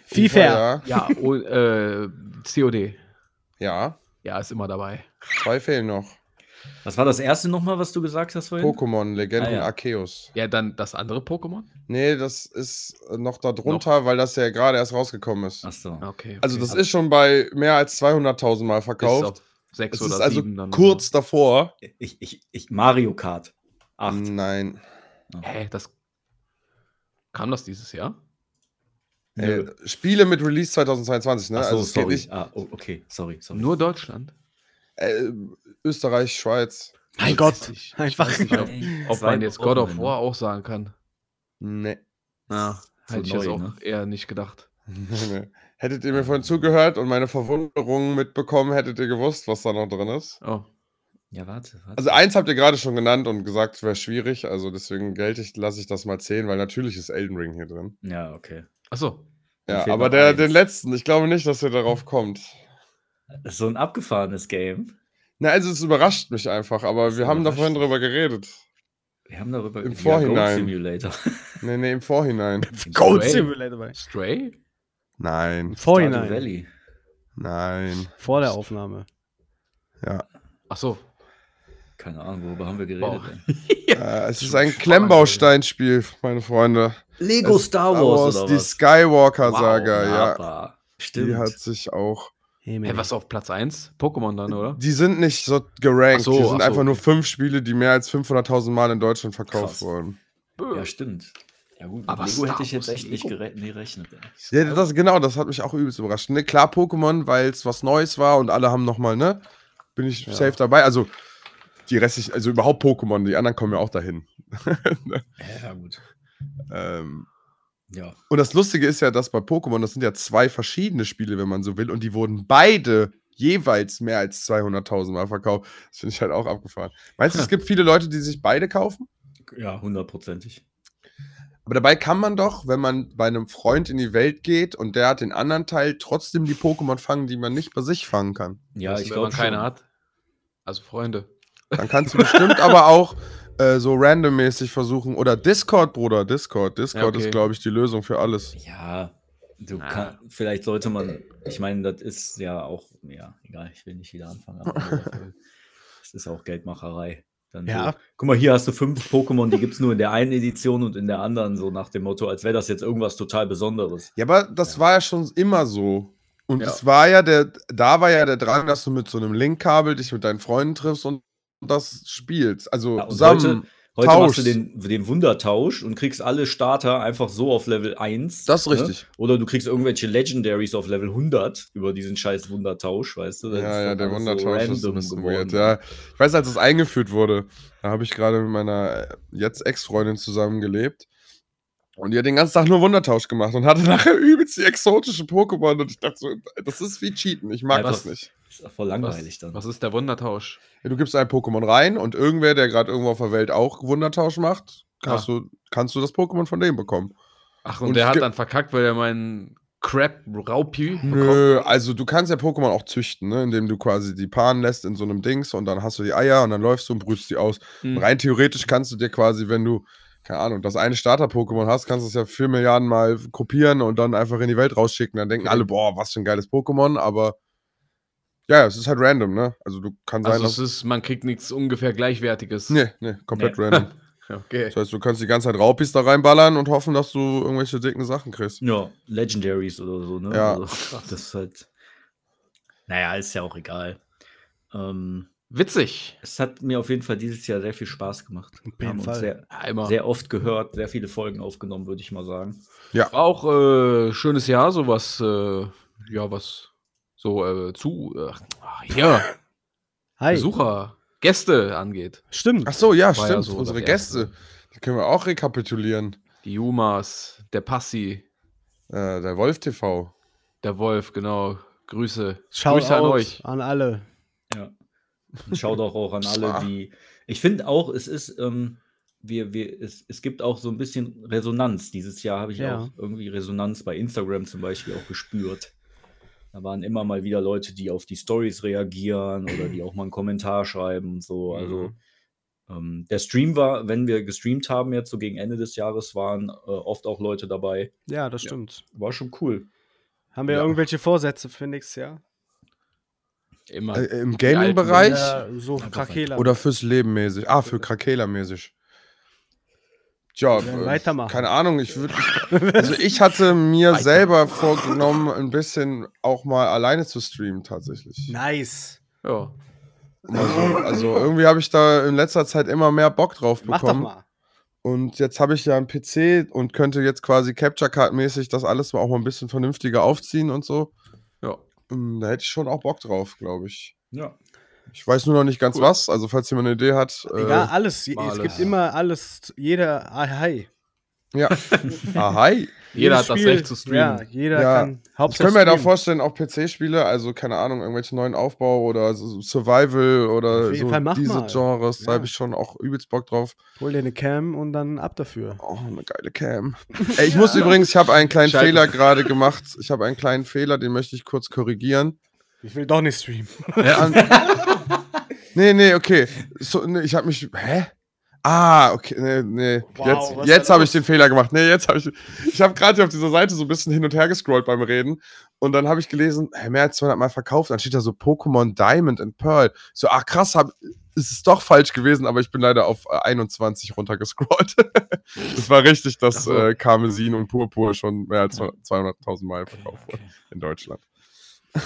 FIFA. Ja, Ja, oh, äh, COD. ja, Ja, ist immer dabei. zwei fehlen noch. Was war das erste nochmal, was du gesagt hast vorhin? Pokémon, Legenden Ah, ja. Arceus. Ja, dann das andere Pokémon? Nee, das ist äh, noch da drunter, weil das ja gerade erst rausgekommen ist. Achso. Okay. okay. Also, das ist schon bei mehr als 200.000 Mal Ist verkauft. auf sechs Es ist oder also sieben dann. kurz davor. Ich, ich, ich, Mario Kart. Acht. Nein. Hä, das. Kam das dieses Jahr? Äh, Nö. Spiele mit Release 2022, ne? Achso, also es geht sorry. nicht. Ah, oh, okay, sorry, sorry. Nur Deutschland? Äh, Österreich, Schweiz. Mein Ich Gott, nicht. einfach. Ich weiß nicht, ob, ob man jetzt God of. War auch sagen kann. Nee. Ja, Zu hätte ich jetzt neu, auch ne? eher nicht gedacht. Hättet ihr mir vorhin zugehört und meine Verwunderung mitbekommen, hättet ihr gewusst, was da noch drin ist. Oh. Ja, warte, warte. Also eins habt ihr gerade schon genannt und gesagt, wäre schwierig. Also deswegen gelte ich, lasse ich das mal zählen, weil natürlich ist Elden Ring hier drin. ja, okay. Achso. Ja, aber der, eins. den letzten, ich glaube nicht, dass ihr darauf kommt. So ein abgefahrenes Game. Na, also es überrascht mich einfach, aber wir haben da vorhin drüber geredet. Wir haben darüber Im ja, Vorhinein. Goat Simulator. Nee, nee, im Vorhinein. Goat Stray. Simulator bei. Stray? Nein, Stardew Vorhinein. Valley. nein. Vor der Aufnahme. Ja. Ach so. Keine Ahnung, worüber haben wir geredet? Denn? Äh, es ist ein Klemmbausteinspiel, meine Freunde. Lego Es- Star Wars oder die? Skywalker-Saga, Wow, ja. Stimmt. Die hat sich auch. Hey, Hey, was auf Platz 1? Pokémon dann, oder? Die sind nicht so gerankt. So, die sind so, einfach nur okay. fünf Spiele, die mehr als 500.000 Mal in Deutschland verkauft Krass. wurden. ja, stimmt. Ja gut, Aber Lego Star hätte ich jetzt echt nicht Lego? gere nee, gerechnet. ey. Ja, das, genau, das hat mich auch übelst überrascht. Ne, klar, Pokémon, weil es was Neues war und alle haben nochmal, ne? Bin ich safe dabei. Also, die restlichen, also überhaupt Pokémon, die anderen kommen ja auch dahin. Ja, gut. ähm, Ja. und das Lustige ist ja, dass bei Pokémon, das sind ja zwei verschiedene Spiele, wenn man so will, und die wurden beide jeweils mehr als 200.000 Mal verkauft. Das finde ich halt auch abgefahren. Meinst du, es gibt viele Leute, die sich beide kaufen? Ja, hundertprozentig. Aber dabei kann man doch, wenn man bei einem Freund in die Welt geht und der hat den anderen Teil, trotzdem die Pokémon fangen, die man nicht bei sich fangen kann. Ja, Was, ich wenn man glaube keine hat. Also Freunde. Dann kannst du bestimmt aber auch äh, so randommäßig versuchen. Oder Discord, Bruder, Discord. Discord Ja, okay. ist, glaube ich, die Lösung für alles. Ja, du Na. kann, vielleicht sollte man, ich meine, das ist ja auch, ja, egal, ich will nicht wieder anfangen. Das ist auch Geldmacherei. Dann Ja. So, guck mal, hier hast du fünf Pokémon, die gibt es nur in der einen Edition und in der anderen, so nach dem Motto, als wäre das jetzt irgendwas total Besonderes. Ja, aber das war ja schon immer so. Und Ja. es war ja der, da war ja der Drang, dass du mit so einem Linkkabel dich mit deinen Freunden triffst und das spielst. Also Ja, zusammen. Heute machst du den, den Wundertausch und kriegst alle Starter einfach so auf Level 1. Das ist richtig. Oder du kriegst irgendwelche Legendaries auf Level 100 über diesen scheiß Wundertausch, weißt du? Das Ja, ja, der alles so Wundertausch ist ein bisschen geworden. weird. Ja, ich weiß, als es eingeführt wurde, da habe ich gerade mit meiner äh, jetzt Ex-Freundin zusammengelebt. Und die hat den ganzen Tag nur Wundertausch gemacht und hatte nachher übelst die exotischen Pokémon. Und ich dachte so, das ist wie Cheaten. Ich mag Ja, das was- nicht. Ist doch voll langweilig Was, dann. was ist der Wundertausch? Ja, du gibst ein Pokémon rein und irgendwer, der gerade irgendwo auf der Welt auch Wundertausch macht, hast du, kannst du das Pokémon von dem bekommen. Ach, und, Und der hat dann verkackt, weil er meinen Crap Raupi Nö, also du kannst ja Pokémon auch züchten, ne? indem du quasi die paaren lässt in so einem Dings und dann hast du die Eier und dann läufst du und brütst die aus. Hm. Rein theoretisch kannst du dir quasi, wenn du, keine Ahnung, das eine Starter-Pokémon hast, kannst du es ja vier Milliarden Mal kopieren und dann einfach in die Welt rausschicken. Dann denken Okay. alle, boah, was für ein geiles Pokémon, aber ja, es ist halt random, ne? Also du kannst sein, Also es ist, man kriegt nichts ungefähr Gleichwertiges. Nee, nee, komplett Nee. random. Okay. Das heißt, du kannst die ganze Zeit Raupis da reinballern und hoffen, dass du irgendwelche dicken Sachen kriegst. Ja, Legendaries oder so, ne? Ja. Also, das ist halt. Naja, ist ja auch egal. Ähm, Witzig. es hat mir auf jeden Fall dieses Jahr sehr viel Spaß gemacht. Auf Wir haben jeden uns Fall. sehr, Ja, immer. sehr oft gehört, sehr viele Folgen aufgenommen, würde ich mal sagen. War auch äh, schönes Jahr, so was, äh, ja, was so äh, zu, äh, ach, hier, Hi. Besucher, Gäste angeht. Stimmt. Ach so, ja, War stimmt. ja so Unsere Gäste. erste. Die können wir auch rekapitulieren. Die Jumas, der Passi, Äh, der Wolf TV. der Wolf, genau. Grüße. Shout Grüße an euch. An alle. Ja. Und Schaut auch, auch an alle, die. Ich finde auch, es ist, ähm, wir, wir, es, es gibt auch so ein bisschen Resonanz. Dieses Jahr habe ich Ja. auch irgendwie Resonanz bei Instagram zum Beispiel auch gespürt. Da waren immer mal wieder Leute, die auf die Stories reagieren oder die auch mal einen Kommentar schreiben und so. Also ähm, der Stream war, wenn wir gestreamt haben, jetzt so gegen Ende des Jahres, waren äh, oft auch Leute dabei. Ja, das Ja. stimmt. War schon cool. Haben wir Ja. irgendwelche Vorsätze für nächstes Jahr? Immer. Äh, Im Gaming-Bereich Ja, so Krakela. oder fürs Leben mäßig? Ah, für Krakela-mäßig. Tja, Ja, äh, weitermachen. keine Ahnung, ich würde. Also ich hatte mir selber vorgenommen, ein bisschen auch mal alleine zu streamen, tatsächlich. Nice. ja. Also, also irgendwie habe ich da in letzter Zeit immer mehr Bock drauf Mach doch bekommen. mal. Und jetzt habe ich ja einen PC und könnte jetzt quasi Capture Card mäßig das alles mal auch mal ein bisschen vernünftiger aufziehen und so. Ähm, Da hätte ich schon auch Bock drauf, glaube ich. Ja. Ich weiß nur noch nicht ganz Cool. was. Also falls jemand eine Idee hat. Egal, alles. Je- mal Es alles. gibt immer alles. Jeder. Ah, hi. Ja. ah, hi. Jeder hat das Recht zu streamen. Ja, jeder Ja. kann. Ich kann mir da vorstellen, auch PC-Spiele, also keine Ahnung, irgendwelche neuen Aufbau oder so Survival oder so diese mal. Genres, da Ja. habe ich schon auch übelst Bock drauf. Hol dir eine Cam und dann ab dafür. Oh, eine geile Cam. Ey, ich muss übrigens, ich habe einen kleinen Scheiße. Fehler gerade gemacht. Ich habe einen kleinen Fehler, den möchte ich kurz korrigieren. Ich will doch nicht streamen. Ja. Nee, nee, okay. So, nee, ich habe mich. Hä? Ah, okay, nee, nee. Wow, jetzt jetzt habe ich den Fehler gemacht. Nee, jetzt habe ich. Ich habe gerade hier auf dieser Seite so ein bisschen hin und her gescrollt beim Reden. Und dann habe ich gelesen, hey, mehr als 200 Mal verkauft. Dann steht da so Pokémon Diamond and Pearl. So, ach krass, hab, ist es doch falsch gewesen, aber ich bin leider auf äh, 21 runtergescrollt. das war richtig, dass so. äh, Karmesin und Purpur schon mehr als 200.000 Mal verkauft wurden in Deutschland.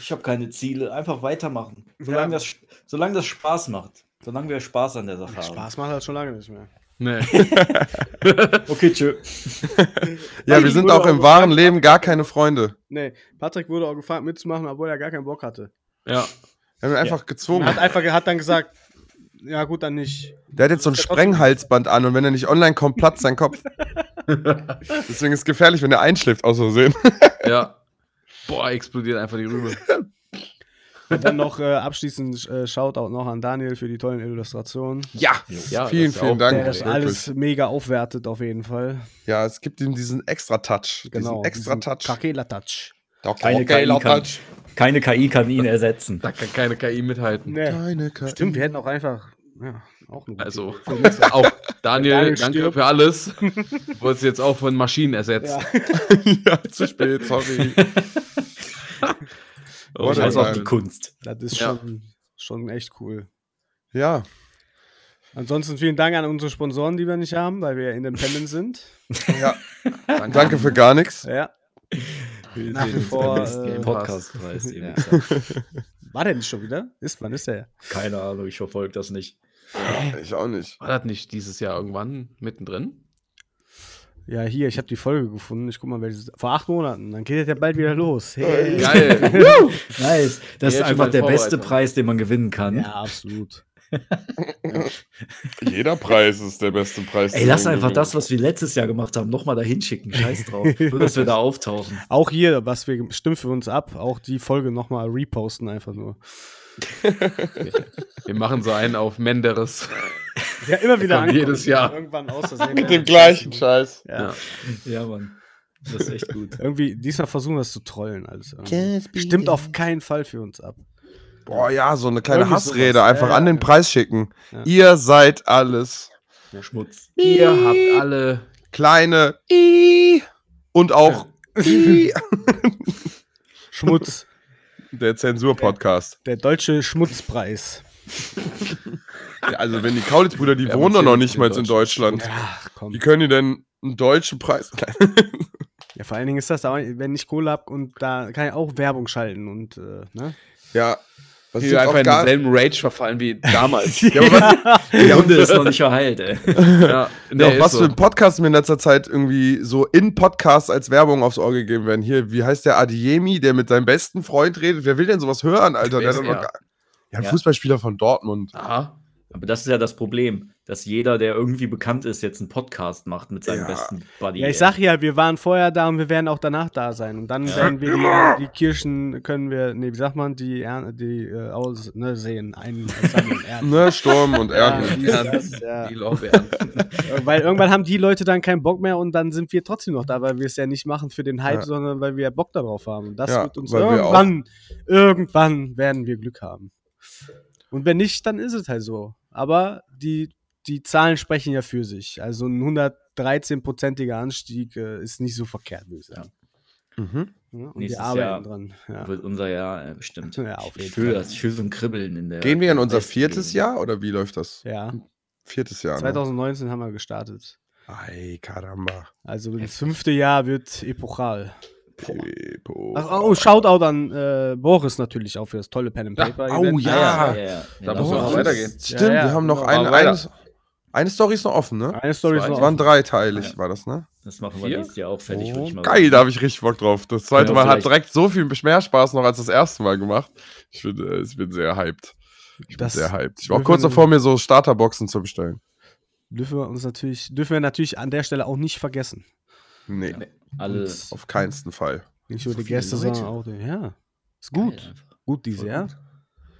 Ich habe keine Ziele. Einfach weitermachen. Solange, das, solange das Spaß macht. Solange wir Spaß an der Sache haben. Spaß macht halt schon lange nicht mehr. Nee. Okay, tschö. Ja, wir sind auch auch im wahren Leben gar keine Freunde. Nee, Patrick wurde auch gefragt mitzumachen, obwohl er gar keinen Bock hatte. ja. Wir haben ihn einfach gezwungen. Er hat einfach hat dann gesagt, ja gut, dann nicht. Der hat jetzt so ein Sprenghalsband an und wenn er nicht online kommt, platzt sein Kopf. Deswegen ist es gefährlich, wenn er einschläft, aus Versehen. Ja. Boah, explodiert einfach die Rübe. Und dann noch äh, abschließend äh, Shoutout noch an Daniel für die tollen Illustrationen. Ja, Ja, vielen, vielen auch- Dank. Der das alles mega aufwertet auf jeden Fall. Ja, es gibt ihm diesen extra Touch. Genau. Diesen extra diesen Touch. Kakela-Touch. Keine Kakela KI kann- Touch. Keine KI kann ihn ersetzen. Da kann keine KI mithalten. Nee. Keine KI. Stimmt, wir hätten auch einfach. Ja, auch Also, auch Daniel, Daniel danke stirbt. für alles. Du wurdest jetzt auch von Maschinen ersetzt. ja, ja, zu spät, sorry. Oh, a Scheiß auf die Kunst. das ist Ja. schon, schon echt cool. Ja, Ansonsten vielen Dank an unsere Sponsoren, die wir nicht haben, weil wir independent sind. ja. Danke für gar nichts. Ja. Nach wie vor. Äh, Podcastpreis. Ja. Ja. war der nicht schon wieder? Ist, wann ist der? Keine Ahnung, ich verfolge das nicht. Ich auch nicht. War das nicht dieses Jahr irgendwann mittendrin? Ja, hier, ich habe die Folge gefunden. Ich guck mal, welches. Vor acht Monaten. Dann geht es ja bald wieder los. Hey. Geil. Nice. Das ist einfach der beste. Preis, den man gewinnen kann. Ja, absolut. Jeder Preis ist der beste Preis. Ey, lass einfach das, was wir letztes Jahr gemacht haben, nochmal dahin schicken. Scheiß drauf. Nur, dass wir da auftauchen. Auch hier, was wir stimmt für uns ab, auch die Folge nochmal reposten, einfach nur. Wir machen so einen auf Menderes. Ja, immer wieder Kommt jedes Jahr. Irgendwann aus. Mit dem gleichen Scheiß. Ja. Ja. Mann. Das ist echt gut. Irgendwie, diesmal versuchen wir es zu trollen. Alles. Stimmt auf keinen Fall für uns ab. Boah, ja, so eine kleine Irgendwie Hassrede sowas. einfach Ja, an den ja. Preis schicken. Ja. Ihr seid alles Schmutz. Ihr habt alle. kleine I und auch I. Schmutz. Der Zensur-Podcast. Der deutsche Schmutzpreis. Ja, also, wenn die Kaulitz-Brüder, die Wir wohnen doch noch nicht mal in Deutschland. Ja, komm. Wie können die denn einen deutschen Preis? Ja, vor allen Dingen ist das, auch, wenn ich Kohle habe und da kann ich auch Werbung schalten und, äh, ne? ja. Was jetzt einfach in denselben Rage verfallen wie damals. ja, aber Die Hunde ist noch nicht verheilt, ey. ja, nee, ja, was so. für ein Podcast mir in letzter Zeit irgendwie so in Podcasts als Werbung aufs Ohr gegeben werden. Hier, wie heißt der Adiemi, der mit seinem besten Freund redet? Wer will denn sowas hören, Alter? Wer Der er? gar, ja, ein Ja. Fußballspieler von Dortmund. Aha. Aber das ist ja das Problem, dass jeder, der irgendwie bekannt ist, jetzt einen Podcast macht mit seinem Ja. besten Buddy. Ja, ich sag ja, wir waren vorher da und wir werden auch danach da sein. Und dann werden wir die, die Kirschen, können wir, nee, wie sagt man, die, Er- die äh, aus, ne, sehen, ernten. Ne, Sturm und Ja, Ernten. dies, das, ja. Die Lorbeeren. Weil irgendwann haben die Leute dann keinen Bock mehr und dann sind wir trotzdem noch da, weil wir es ja nicht machen für den Hype, Ja. sondern weil wir Bock darauf haben. Und das Ja, wird uns irgendwann, irgendwann werden wir Glück haben. Und wenn nicht, dann ist es halt so. Aber die, die Zahlen sprechen ja für sich. Also ein 113-prozentiger Anstieg äh, ist nicht so verkehrt, würde ich sagen. Mhm. Ja, und Nächstes wir arbeiten Jahr dran. Ja. Wird unser Jahr äh, bestimmt. Ja, auf jeden ich fühle Fall. das. Ich fühle so ein Kribbeln in der. Gehen wir in unser viertes Jahr oder wie läuft das? ja. Viertes Jahr. Ne? 2019 haben wir gestartet. Ay, caramba. Also das fünfte Jahr wird epochal. Pepo. Ach, oh, Shoutout an äh, Boris natürlich auch für das tolle Pen and Ja, Paper. au, Event. ja. Ja, ja, ja. Da ja muss man das auch war- weitergehen. Stimmt, Ja, ja, wir haben noch ein, weiter. Eine, Story ist noch offen, ne? Eine Story ist noch Es waren offen. dreiteilig, Ja. war das, ne? Das machen wir nächstes Jahr auch fertig, würde ich mal Geil, da habe ich richtig Bock drauf. Das zweite Mal hat direkt so viel mehr Spaß noch als das erste Mal gemacht. Ich bin, äh, ich bin sehr hyped. Ich bin Das sehr hyped. Ich war auch kurz davor, mir so Starterboxen zu bestellen. Dürfen wir uns natürlich, dürfen wir natürlich an der Stelle auch nicht vergessen. Nee, Alle. Und auf keinsten Fall. nicht nur So die Gäste, sondern auch die. Ja. Ist Geil gut. einfach. Gut diese, Voll ja.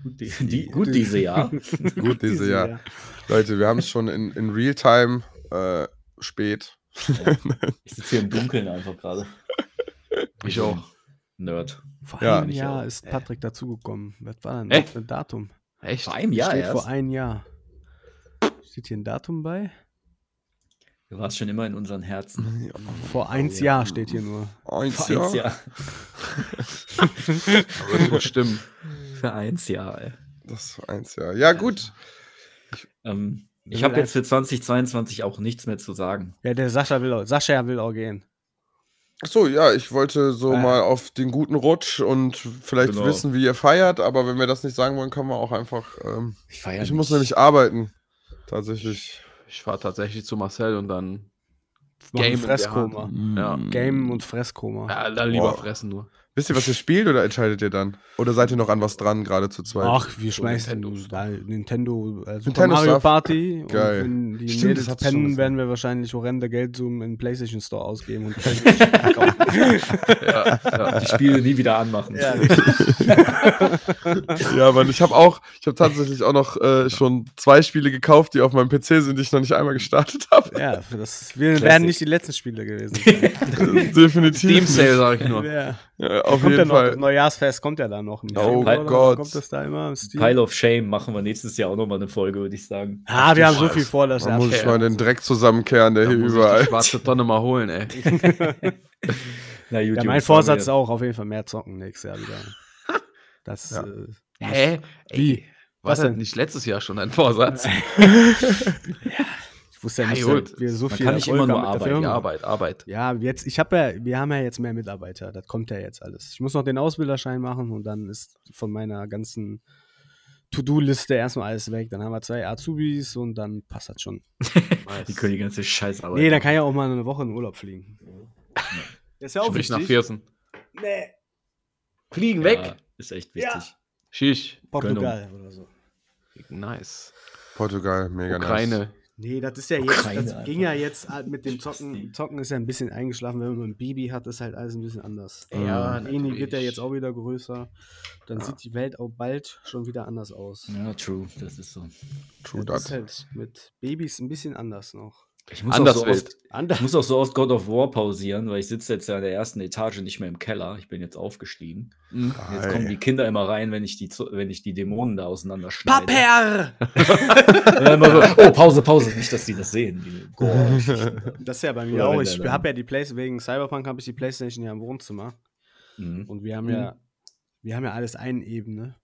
Gut. Die, die, gut diese Jahr. Gut, diese, ja. Leute, wir haben es schon in, in Realtime äh, spät. Ich sitze hier im Dunkeln einfach gerade. Ich auch. Nerd. Vor Ja. einem Jahr auch. ist Äh. Patrick dazugekommen. Was war denn Echt? das für ein Datum? Echt? Vor einem Jahr Steht erst. vor einem Jahr. Steht hier ein Datum bei? Du warst schon immer in unseren Herzen. Vor eins ja. Jahr steht hier nur. Eins, Für eins ja. Jahr. Aber das muss stimmen. Für eins Jahr, ey. Das war eins, ja. Ja, gut. Ähm, ich will habe jetzt für 2022 auch nichts mehr zu sagen. Ja, der Sascha will auch, Sascha will auch gehen. Achso, ja, ich wollte so Ah. mal auf den guten Rutsch und vielleicht Genau. wissen, wie ihr feiert, aber wenn wir das nicht sagen wollen, können wir auch einfach. Ähm, Ich feiere ich muss nämlich arbeiten. Tatsächlich. Ich fahre tatsächlich zu Marcel und dann Game der Fresskoma. Ja. Game und Fresskoma. Ja, dann lieber Boah. fressen nur. Wisst ihr, was ihr spielt oder entscheidet ihr dann? Oder seid ihr noch an was dran, gerade zu zweit? Ach, wir schmeißen Nintendo da Nintendo, äh, Super Nintendo Mario Stuff. Party. Geil. Und wenn die Stimmt, Mädels pennen, werden wir wahrscheinlich horrende Geldsummen in den PlayStation Store ausgeben. Und Ja, ja. die Spiele nie wieder anmachen. ja, Ja, Mann, ich habe auch, ich habe tatsächlich auch noch äh, schon zwei Spiele gekauft, die auf meinem PC sind, die ich noch nicht einmal gestartet habe. ja, das wir Classic. werden nicht die letzten Spiele gewesen. sein. Definitiv. Steam. Sale, sag ich nur. ja. Ja, auf kommt ja jeden noch, Fall. Neujahrsfest kommt ja da noch. im Oh oder? Gott. Kommt das da immer? Pile of Shame machen wir nächstes Jahr auch nochmal eine Folge, würde ich sagen. Ah, wir haben so viel vor, dass Man muss ich mal den Dreck zusammenkehren, der Da hier muss ich überall. die schwarze Tonne mal holen, ey. Na, Ja, YouTube mein Vorsatz ist auch auf jeden Fall mehr zocken nächstes Jahr wieder. Das, Ja. äh, Hä? Ey, Wie? War Was das denn? nicht letztes Jahr schon ein Vorsatz? Ich wusste ja Ja, nicht, gut. dass wir so Man viel kann nicht Erfolg immer nur arbeiten. Arbeit, Arbeit. Ja, jetzt, ich habe ja, wir haben ja jetzt mehr Mitarbeiter. Das kommt ja jetzt alles. Ich muss noch den Ausbilderschein machen und dann ist von meiner ganzen To-Do-Liste erstmal alles weg. Dann haben wir zwei Azubis und dann passt das schon. Die können die ganze Scheißarbeit. Nee, dann kann ich auch mal eine Woche in Urlaub fliegen. Das ist ja auch Sprich nach wichtig. Viersen. Nee. Fliegen ja, weg. Ist echt Ja. wichtig. Schisch. Portugal oder so. Nice. Portugal, mega nice. Ukraine. Nee, das ist ja jetzt, Ukraine das ging ja jetzt halt mit dem Zocken. Zocken ist ja ein bisschen eingeschlafen. Wenn man ein Baby hat, ist halt alles ein bisschen anders. Ja, Eni wird ja jetzt auch wieder größer. Dann sieht die Welt auch bald schon wieder anders aus. Ja, true. Das ist so. True das ist that. halt mit Babys ein bisschen anders noch. Ich muss, Anders auch so oft, ich muss auch so oft God of War pausieren, weil ich sitze jetzt ja in der ersten Etage nicht mehr im Keller. Ich bin jetzt aufgestiegen. Mhm. Jetzt kommen die Kinder immer rein, wenn ich die, wenn ich die Dämonen da auseinanderschneide. Paper! So, oh, Pause, Pause. Nicht, dass die das sehen. Die. Das ist ja bei mir auch. Ich habe ja die Playstation, wegen Cyberpunk habe ich die Playstation ja im Wohnzimmer. Mhm. Und wir haben ja, wir haben ja alles eine Ebene.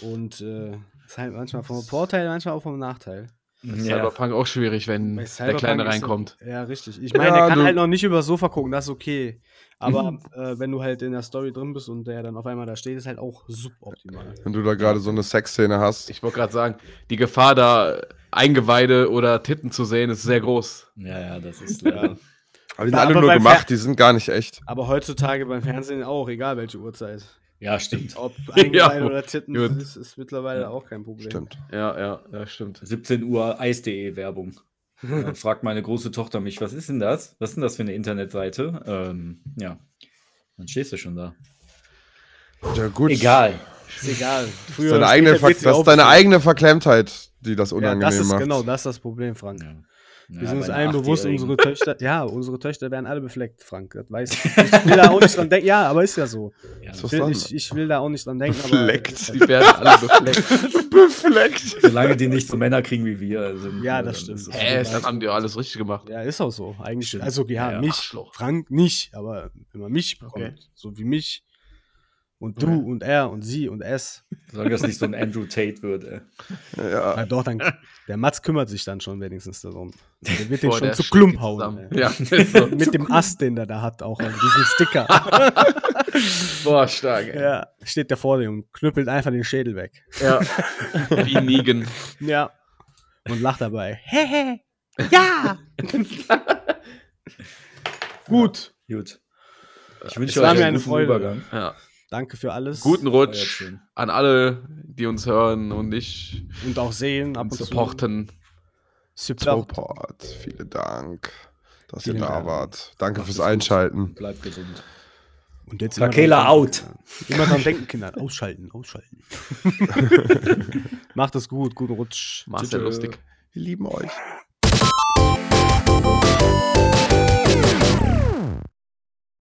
Und äh, das ist halt manchmal vom Vorteil, manchmal auch vom Nachteil. Ist Ja. Cyberpunk auch schwierig, wenn der Kleine so- reinkommt. Ja, richtig. Ich meine, Ja, der kann halt noch nicht übers Sofa gucken, das ist okay. Aber Mhm. äh, wenn du halt in der Story drin bist und der dann auf einmal da steht, ist halt auch suboptimal. Wenn du da gerade so eine Sexszene hast. Ich wollte gerade sagen, die Gefahr, da Eingeweide oder Titten zu sehen, ist sehr groß. Ja, ja, das ist leider. Aber die sind Ja, alle aber nur gemacht, Fer- die sind gar nicht echt. Aber heutzutage beim Fernsehen auch, egal welche Uhrzeit. Ja, stimmt. Ob Eingeweide Ja, oder Titten, gut. ist, ist mittlerweile Ja. auch kein Problem. Stimmt. Ja, ja, ja, stimmt. 17 Uhr Eis.de Werbung. Dann fragt meine große Tochter mich, was ist denn das? Was ist denn das für eine Internetseite? Ähm, ja. Dann stehst du schon da. Ja, gut. Egal. Ist egal. Das Früher ist deine, eigene, das ist deine eigene Verklemmtheit, die das Ja, unangenehm das ist macht. genau, das ist das Problem, Frank. Ja. Wir Ja, sind uns allen bewusst, unsere Töchter, ja, unsere Töchter werden alle befleckt, Frank. Das weiß ich. Ich will da auch nicht dran denken. Ja, aber ist ja so. Ja, Ich will, ich, ich will da auch nicht dran denken. Befleckt. Die werden alle befleckt. Befleckt. solange die nicht so Männer kriegen wie wir. Sind, Ja, äh, das dann stimmt. ist es- Hä, das haben die alles richtig gemacht. Ja, ist auch so. Eigentlich. Stimmt. Also, ja, Ja, mich. Frank nicht, aber wenn man mich bekommt, Okay. so wie mich und du Ja. und er und sie und es. Solange das nicht so ein Andrew Tate wird. Ey. Ja, Ja. doch, dann, der Mats kümmert sich dann schon wenigstens darum. Der wird den Boah, schon der zu Klump hauen. Ja, so. Mit dem Ast, den der da hat, auch an diesem Sticker. Boah, stark, ey. ja, steht der vor dir und knüppelt einfach den Schädel weg. Ja. Wie Negan. Ja. Und lacht dabei. Hehe. Ja! Gut. Gut. Ich wünsche war euch mir einen eine guten Freude. Übergang. Ja. Danke für alles. Guten Rutsch an alle, die uns hören und nicht Und auch sehen. Ab und supporten. Zu. Support. Support. Vielen Dank, dass Vielen ihr da Dank. wart. Danke Macht fürs es gut. Einschalten. Bleibt gesund. Und jetzt Rakela immer out. Immer dran denken, Kinder. Ausschalten, ausschalten. Macht es gut. Guten Rutsch. Marcel Tschüss. lustig. Wir lieben euch.